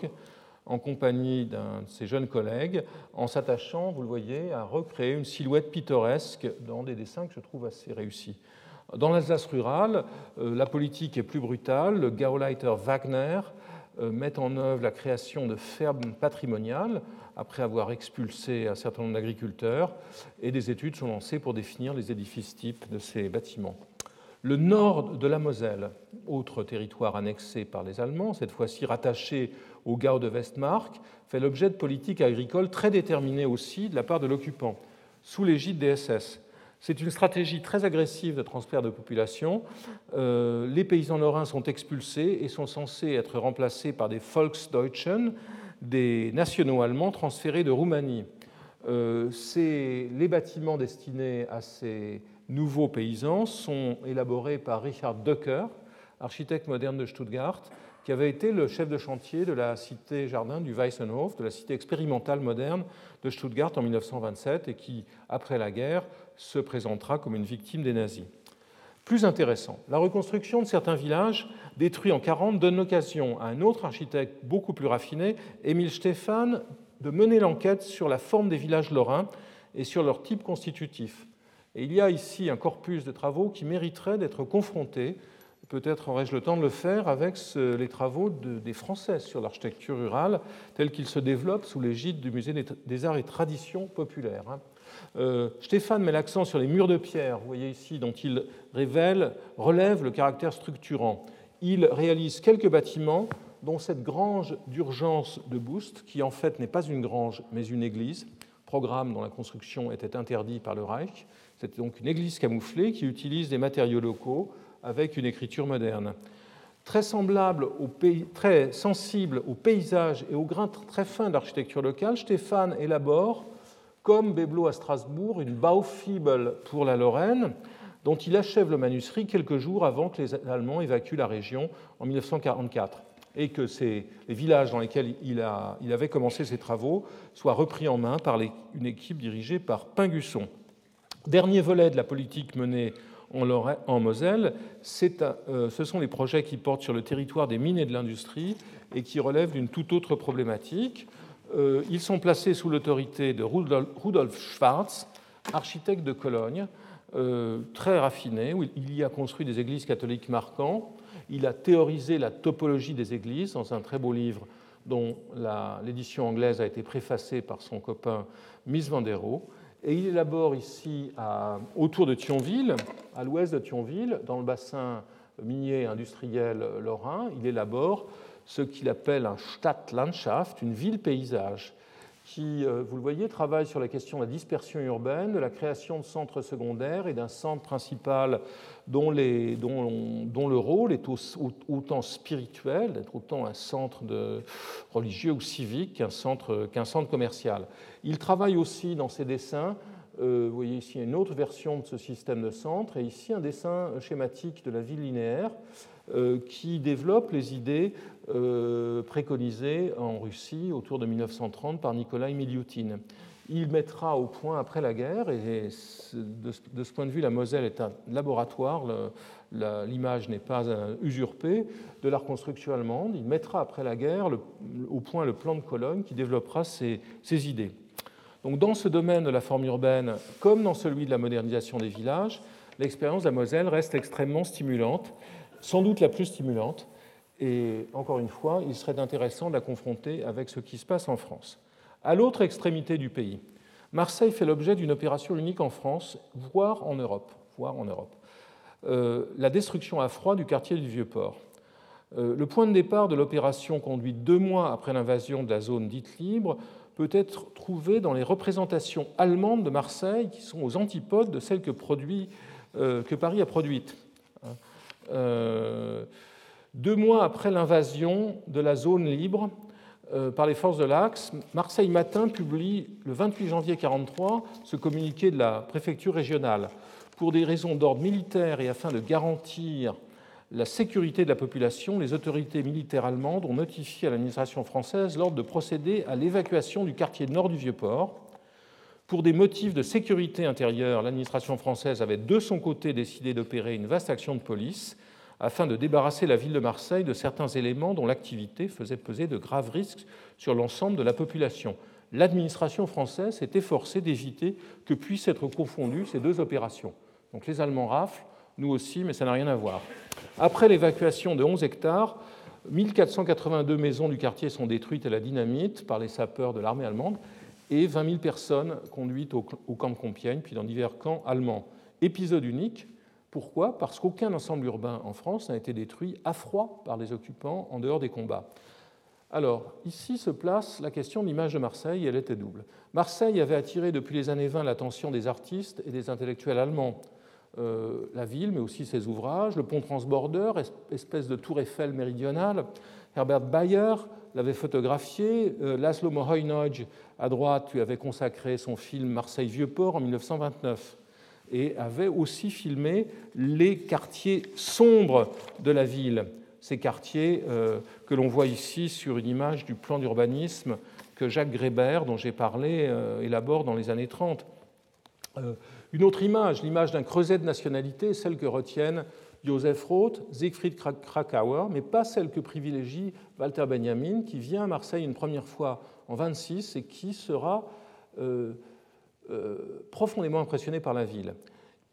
en compagnie d'un de ses jeunes collègues, en s'attachant, vous le voyez, à recréer une silhouette pittoresque dans des dessins que je trouve assez réussis. Dans l'Alsace rurale, euh, la politique est plus brutale. Le Gauleiter Wagner met en œuvre la création de fermes patrimoniales après avoir expulsé un certain nombre d'agriculteurs, et des études sont lancées pour définir les édifices types de ces bâtiments. Le nord de la Moselle, autre territoire annexé par les Allemands, cette fois-ci rattaché au Gau de Westmark, fait l'objet de politiques agricoles très déterminées aussi de la part de l'occupant, sous l'égide des SS. C'est une stratégie très agressive de transfert de population. Euh, les paysans lorrains sont expulsés et sont censés être remplacés par des Volksdeutschen, des nationaux allemands transférés de Roumanie. Euh, les bâtiments destinés à ces nouveaux paysans sont élaborés par Richard Döcker, architecte moderne de Stuttgart, qui avait été le chef de chantier de la cité jardin du Weissenhof, de la cité expérimentale moderne de Stuttgart en 1927 et qui, après la guerre, se présentera comme une victime des nazis. Plus intéressant, la reconstruction de certains villages détruits en 40 donne l'occasion à un autre architecte beaucoup plus raffiné, Émile Stéphane, de mener l'enquête sur la forme des villages lorrains et sur leur type constitutif. Et il y a ici un corpus de travaux qui mériterait d'être confronté, peut-être aurais-je le temps de le faire, avec les travaux des Français sur l'architecture rurale, tels qu'ils se développent sous l'égide du Musée des arts et traditions populaires. Hein. Euh, Stéphane met l'accent sur les murs de pierre, vous voyez ici, dont il révèle, relève le caractère structurant. Il réalise quelques bâtiments, dont cette grange d'urgence de Boust, qui en fait n'est pas une grange, mais une église, programme dont la construction était interdit par le Reich. C'est donc une église camouflée qui utilise des matériaux locaux avec une écriture moderne. Très semblable, au pays, très sensible au paysage et au grain très fin d'architecture locale, Stéphane élabore comme Beblo à Strasbourg, une Baufibel pour la Lorraine, dont il achève le manuscrit quelques jours avant que les Allemands évacuent la région en 1944 et que les villages dans lesquels il, avait commencé ses travaux soient repris en main par une équipe dirigée par Pingusson. Dernier volet de la politique menée en, en Moselle, euh, ce sont les projets qui portent sur le territoire des mines et de l'industrie et qui relèvent d'une toute autre problématique. Euh, ils sont placés sous l'autorité de Rudolf Schwarz, architecte de Cologne, euh, très raffiné, où il y a construit des églises catholiques marquantes. Il a théorisé la topologie des églises dans un très beau livre dont l'édition anglaise a été préfacée par son copain Miss Vandero. Et il élabore ici, autour de Thionville, à l'ouest de Thionville, dans le bassin minier industriel lorrain, il élabore ce qu'il appelle un Stadtlandschaft, une ville-paysage, qui, euh, vous le voyez, travaille sur la question de la dispersion urbaine, de la création de centres secondaires et d'un centre principal dont, le rôle est autant spirituel, d'être autant un centre religieux ou civique qu'un centre, qu'un centre commercial. Il travaille aussi dans ses dessins euh, vous voyez ici une autre version de ce système de centre et ici un dessin schématique de la ville linéaire euh, qui développe les idées euh, préconisées en Russie autour de 1930 par Nikolai Miliutin. Il mettra au point après la guerre, et de ce point de vue, la Moselle est un laboratoire, l'image n'est pas usurpée, de la reconstruction allemande. Il mettra après la guerre au point le plan de Cologne qui développera ces idées. Donc, dans ce domaine de la forme urbaine, comme dans celui de la modernisation des villages, l'expérience de la Moselle reste extrêmement stimulante, sans doute la plus stimulante. Et encore une fois, il serait intéressant de la confronter avec ce qui se passe en France. À l'autre extrémité du pays, Marseille fait l'objet d'une opération unique en France, voire en Europe. Voire en Europe. Euh, la destruction à froid du quartier du Vieux-Port. Euh, le point de départ de l'opération conduit deux mois après l'invasion de la zone dite libre peut être trouvé dans les représentations allemandes de Marseille qui sont aux antipodes de celles que, euh, que Paris a produites. Deux mois après l'invasion de la zone libre euh, par les forces de l'Axe, Marseille Matin publie le 28 janvier 1943 ce communiqué de la préfecture régionale. Pour des raisons d'ordre militaire et afin de garantir la sécurité de la population, les autorités militaires allemandes ont notifié à l'administration française l'ordre de procéder à l'évacuation du quartier nord du Vieux-Port. Pour des motifs de sécurité intérieure, l'administration française avait de son côté décidé d'opérer une vaste action de police afin de débarrasser la ville de Marseille de certains éléments dont l'activité faisait peser de graves risques sur l'ensemble de la population. L'administration française s'est efforcée d'éviter que puissent être confondues ces deux opérations. Donc les Allemands raflent, nous aussi, mais ça n'a rien à voir. Après l'évacuation de 11 hectares, 1482 maisons du quartier sont détruites à la dynamite par les sapeurs de l'armée allemande et 20 000 personnes conduites au camp de Compiègne, puis dans divers camps allemands. Épisode unique. Pourquoi? Parce qu'aucun ensemble urbain en France n'a été détruit à froid par les occupants en dehors des combats. Alors, ici se place la question de l'image de Marseille, elle était double. Marseille avait attiré depuis les années 20 l'attention des artistes et des intellectuels allemands euh, la ville, mais aussi ses ouvrages. Le pont transborder, espèce de tour Eiffel méridionale. Herbert Bayer l'avait photographié. Euh, Laszlo Moholy-Nagy, à droite, lui avait consacré son film Marseille-Vieux-Port en 1929 et avait aussi filmé les quartiers sombres de la ville, ces quartiers euh, que l'on voit ici sur une image du plan d'urbanisme que Jacques Grébert, dont j'ai parlé, élabore dans les années 30. Une autre image, l'image d'un creuset de nationalité, celle que retiennent Joseph Roth, Siegfried Krakauer, mais pas celle que privilégie Walter Benjamin, qui vient à Marseille une première fois en 26 et qui sera euh, euh, profondément impressionné par la ville.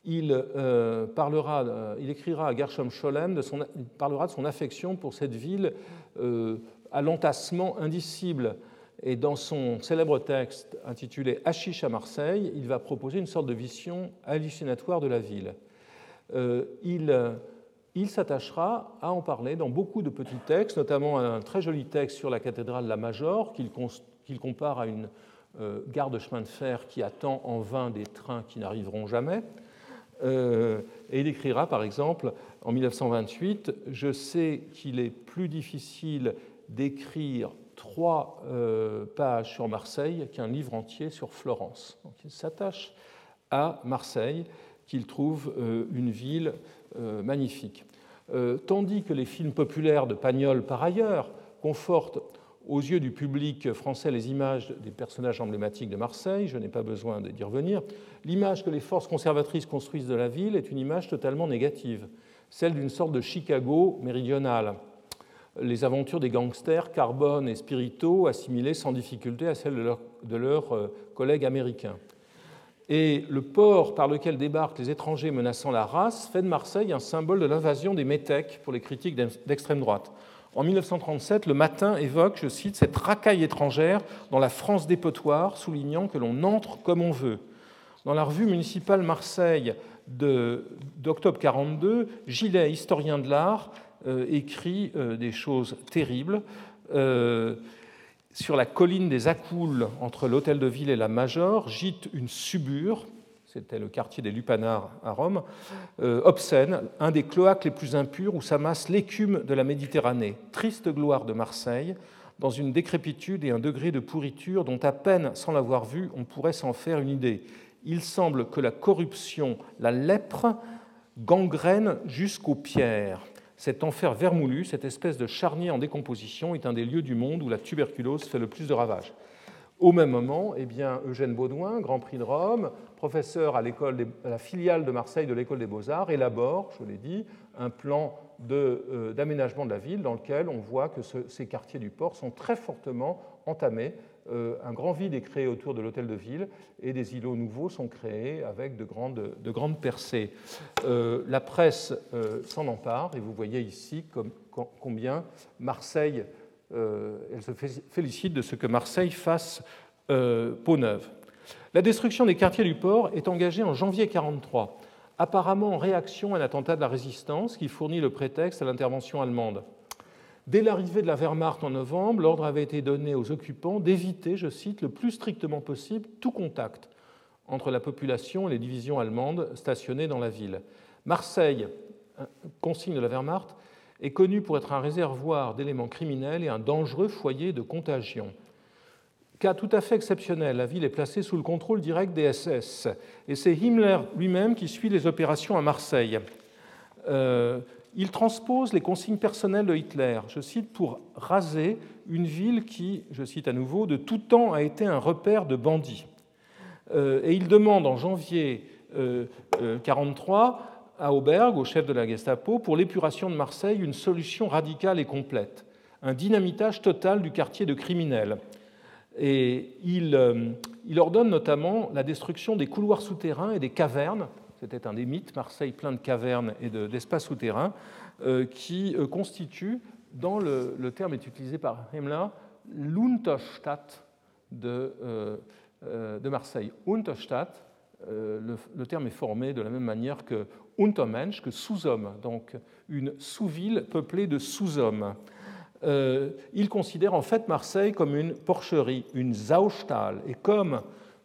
Il, euh, parlera, il écrira à Gershom Scholem, de son, parlera de son affection pour cette ville à l'entassement indicible et dans son célèbre texte intitulé Hachiche à Marseille, il va proposer une sorte de vision hallucinatoire de la ville. Euh, il, il s'attachera à en parler dans beaucoup de petits textes, notamment un très joli texte sur la cathédrale la Major, qu'il compare à une euh, gare de chemin de fer qui attend en vain des trains qui n'arriveront jamais. Euh, et il écrira par exemple en 1928 Je sais qu'il est plus difficile d'écrire trois euh, pages sur Marseille qu'un livre entier sur Florence. Donc il s'attache à Marseille, qu'il trouve euh, une ville euh, magnifique. tandis que les films populaires de Pagnol, par ailleurs, confortent aux yeux du public français les images des personnages emblématiques de Marseille, je n'ai pas besoin d'y revenir, l'image que les forces conservatrices construisent de la ville est une image totalement négative, celle d'une sorte de Chicago méridionale les aventures des gangsters Carbone et Spirito assimilées sans difficulté à celles de leurs euh, collègues américains. Et le port par lequel débarquent les étrangers menaçant la race fait de Marseille un symbole de l'invasion des métèques pour les critiques d'extrême droite. En 1937, le matin évoque, je cite, cette racaille étrangère dans la France dépotoir, soulignant que l'on entre comme on veut. Dans la revue municipale Marseille d'octobre 42, Gillet, historien de l'art, euh, écrit euh, des choses terribles. Euh, sur la colline des Accoules, entre l'hôtel de ville et la Major, gîte une subure, c'était le quartier des Lupanards à Rome, euh, obscène, un des cloaques les plus impurs où s'amasse l'écume de la Méditerranée. Triste gloire de Marseille, dans une décrépitude et un degré de pourriture dont à peine, sans l'avoir vu, on pourrait s'en faire une idée. Il semble que la corruption, la lèpre, gangrène jusqu'aux pierres. Cet enfer vermoulu, cette espèce de charnier en décomposition, est un des lieux du monde où la tuberculose fait le plus de ravages. Au même moment, eh bien, Eugène Baudouin, Grand Prix de Rome, professeur à, la filiale de Marseille de l'École des Beaux-Arts, élabore, je l'ai dit, un plan euh, d'aménagement de, la ville dans lequel on voit que ces quartiers du port sont très fortement entamés. Euh, un grand vide est créé autour de l'hôtel de ville et des îlots nouveaux sont créés avec de grandes, de grandes percées. Euh, la presse s'en empare et vous voyez ici combien Marseille euh, se félicite de ce que Marseille fasse euh, peau neuve. La destruction des quartiers du port est engagée en janvier 1943, apparemment en réaction à un attentat de la résistance qui fournit le prétexte à l'intervention allemande. Dès l'arrivée de la Wehrmacht en novembre, l'ordre avait été donné aux occupants d'éviter, je cite, le plus strictement possible tout contact entre la population et les divisions allemandes stationnées dans la ville. Marseille, consigne de la Wehrmacht, est connu pour être un réservoir d'éléments criminels et un dangereux foyer de contagion. Cas tout à fait exceptionnel, la ville est placée sous le contrôle direct des SS, et c'est Himmler lui-même qui suit les opérations à Marseille. Euh, il transpose les consignes personnelles de Hitler, je cite, pour raser une ville qui, je cite à nouveau, de tout temps a été un repère de bandits. Euh, et il demande en janvier 1943 euh, à Auberg, au chef de la Gestapo, pour l'épuration de Marseille, une solution radicale et complète, un dynamitage total du quartier de criminels. Et il, euh, il ordonne notamment la destruction des couloirs souterrains et des cavernes, c'était un des mythes, Marseille plein de cavernes et d'espaces souterrains, euh, qui euh, constituent, dans le, terme est utilisé par Himmler, l'Unterstadt de, de Marseille. Unterstadt, le, terme est formé de la même manière que Untermensch, que sous-homme, donc une sous-ville peuplée de sous-hommes. Euh, il considère en fait Marseille comme une porcherie, une Saustall. Et comme,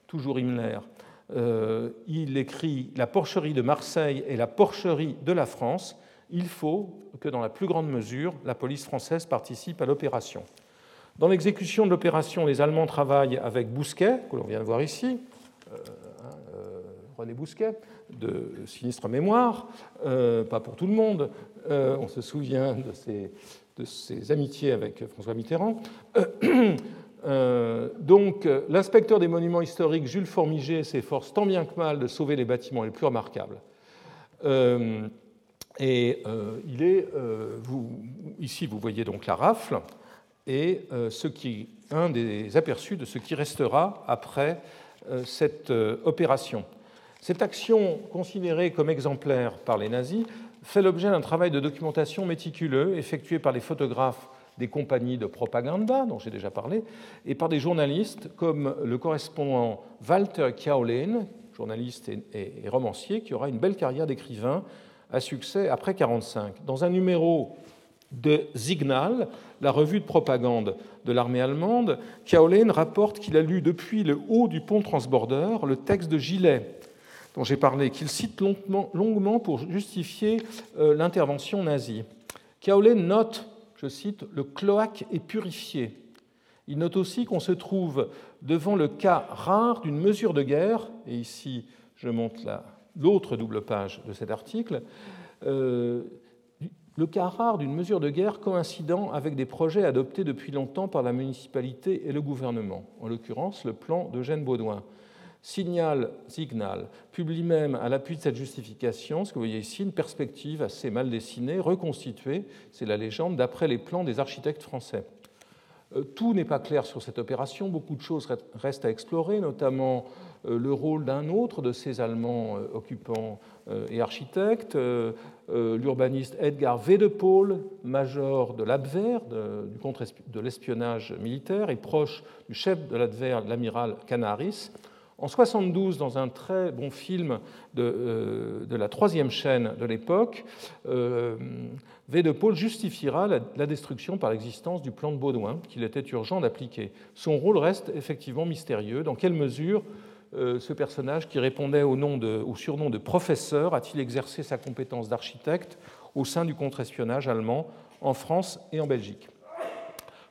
toujours Himmler, euh, il écrit La porcherie de Marseille et la porcherie de la France, il faut que dans la plus grande mesure, la police française participe à l'opération. Dans l'exécution de l'opération, les Allemands travaillent avec Bousquet, que l'on vient de voir ici, euh, hein, René Bousquet, de sinistre mémoire, euh, pas pour tout le monde. Euh, on se souvient de ses, amitiés avec François Mitterrand. Euh, *clears throat* donc, l'inspecteur des monuments historiques, Jules Formiger, s'efforce tant bien que mal de sauver les bâtiments les plus remarquables. et il est, ici, vous voyez donc la rafle et un des aperçus de ce qui restera après cette opération. Cette action, considérée comme exemplaire par les nazis, fait l'objet d'un travail de documentation méticuleux effectué par les photographes des compagnies de propaganda, dont j'ai déjà parlé, et par des journalistes comme le correspondant Walter Kaolin, journaliste et, romancier, qui aura une belle carrière d'écrivain à succès après 1945. Dans un numéro de Signal, la revue de propagande de l'armée allemande, Kaolin rapporte qu'il a lu depuis le haut du pont transborder le texte de Gillet, dont j'ai parlé, qu'il cite longuement, pour justifier euh, l'intervention nazie. Kaolin note, je cite, le cloaque est purifié. Il note aussi qu'on se trouve devant le cas rare d'une mesure de guerre, et ici je montre l'autre double page de cet article, euh, le cas rare d'une mesure de guerre coïncidant avec des projets adoptés depuis longtemps par la municipalité et le gouvernement, en l'occurrence le plan d'Eugène Baudouin. Signal, Signal publie même à l'appui de cette justification, ce que vous voyez ici, une perspective assez mal dessinée, reconstituée, c'est la légende, d'après les plans des architectes français. Euh, tout n'est pas clair sur cette opération, beaucoup de choses restent à explorer, notamment euh, le rôle d'un autre de ces Allemands euh, occupants et architectes, l'urbaniste Edgar Wedepol, major de l'Abwehr, de l'espionnage militaire, et proche du chef de l'Abwehr, l'amiral Canaris, En 72, dans un très bon film de, euh, de la troisième chaîne de l'époque, euh, V. de Paul justifiera la, la destruction par l'existence du plan de Baudouin qu'il était urgent d'appliquer. Son rôle reste effectivement mystérieux. Dans quelle mesure euh, ce personnage qui répondait au, nom de, au surnom de professeur a-t-il exercé sa compétence d'architecte au sein du contre-espionnage allemand en France et en Belgique?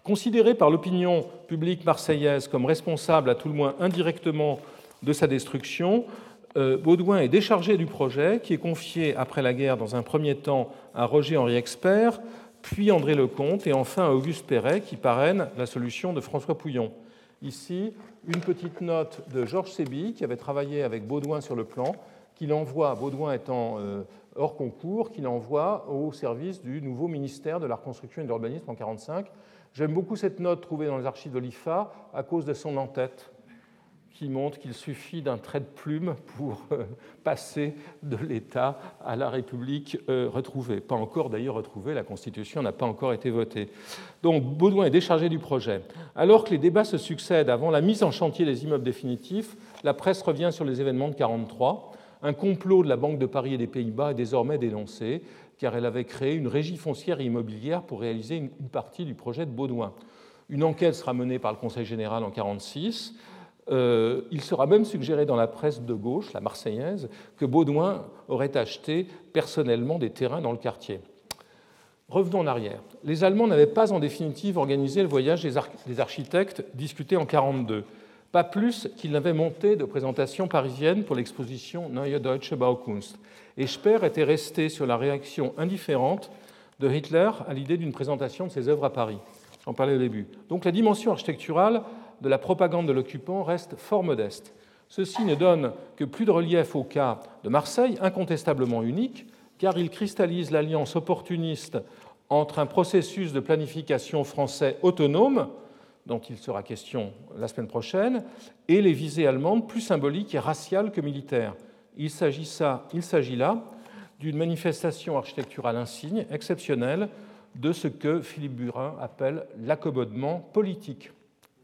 Considéré par l'opinion publique marseillaise comme responsable, à tout le moins indirectement, de sa destruction, euh, Baudouin est déchargé du projet, qui est confié après la guerre dans un premier temps à Roger-Henri Expert, puis André Lecomte, et enfin à Auguste Perret, qui parraine la solution de François Pouillon. Ici, une petite note de Georges Séby, qui avait travaillé avec Baudouin sur le plan, qu'il envoie, Baudouin étant euh, hors concours, qu'il envoie au service du nouveau ministère de la Reconstruction et de l'Urbanisme en 1945. J'aime beaucoup cette note trouvée dans les archives de l'IFA à cause de son en-tête qui montre qu'il suffit d'un trait de plume pour euh, passer de l'État à la République euh, retrouvée. Pas encore d'ailleurs retrouvée, la Constitution n'a pas encore été votée. Donc Baudouin est déchargé du projet. Alors que les débats se succèdent avant la mise en chantier des immeubles définitifs, la presse revient sur les événements de 1943. Un complot de la Banque de Paris et des Pays-Bas est désormais dénoncé, car elle avait créé une régie foncière et immobilière pour réaliser une partie du projet de Baudouin. Une enquête sera menée par le Conseil général en 1946. Euh, il sera même suggéré dans la presse de gauche, la marseillaise, que Baudouin aurait acheté personnellement des terrains dans le quartier. Revenons en arrière. Les Allemands n'avaient pas en définitive organisé le voyage des, architectes discuté en 1942, pas plus qu'ils n'avaient monté de présentation parisienne pour l'exposition Neue Deutsche Baukunst. Et Speer était resté sur la réaction indifférente de Hitler à l'idée d'une présentation de ses œuvres à Paris. J'en parlais au début. Donc la dimension architecturale de la propagande de l'occupant reste fort modeste. Ceci ne donne que plus de relief au cas de Marseille, incontestablement unique, car il cristallise l'alliance opportuniste entre un processus de planification français autonome, dont il sera question la semaine prochaine, et les visées allemandes plus symboliques et raciales que militaires. Il s'agit là d'une manifestation architecturale insigne, exceptionnelle, de ce que Philippe Burin appelle l'accommodement politique.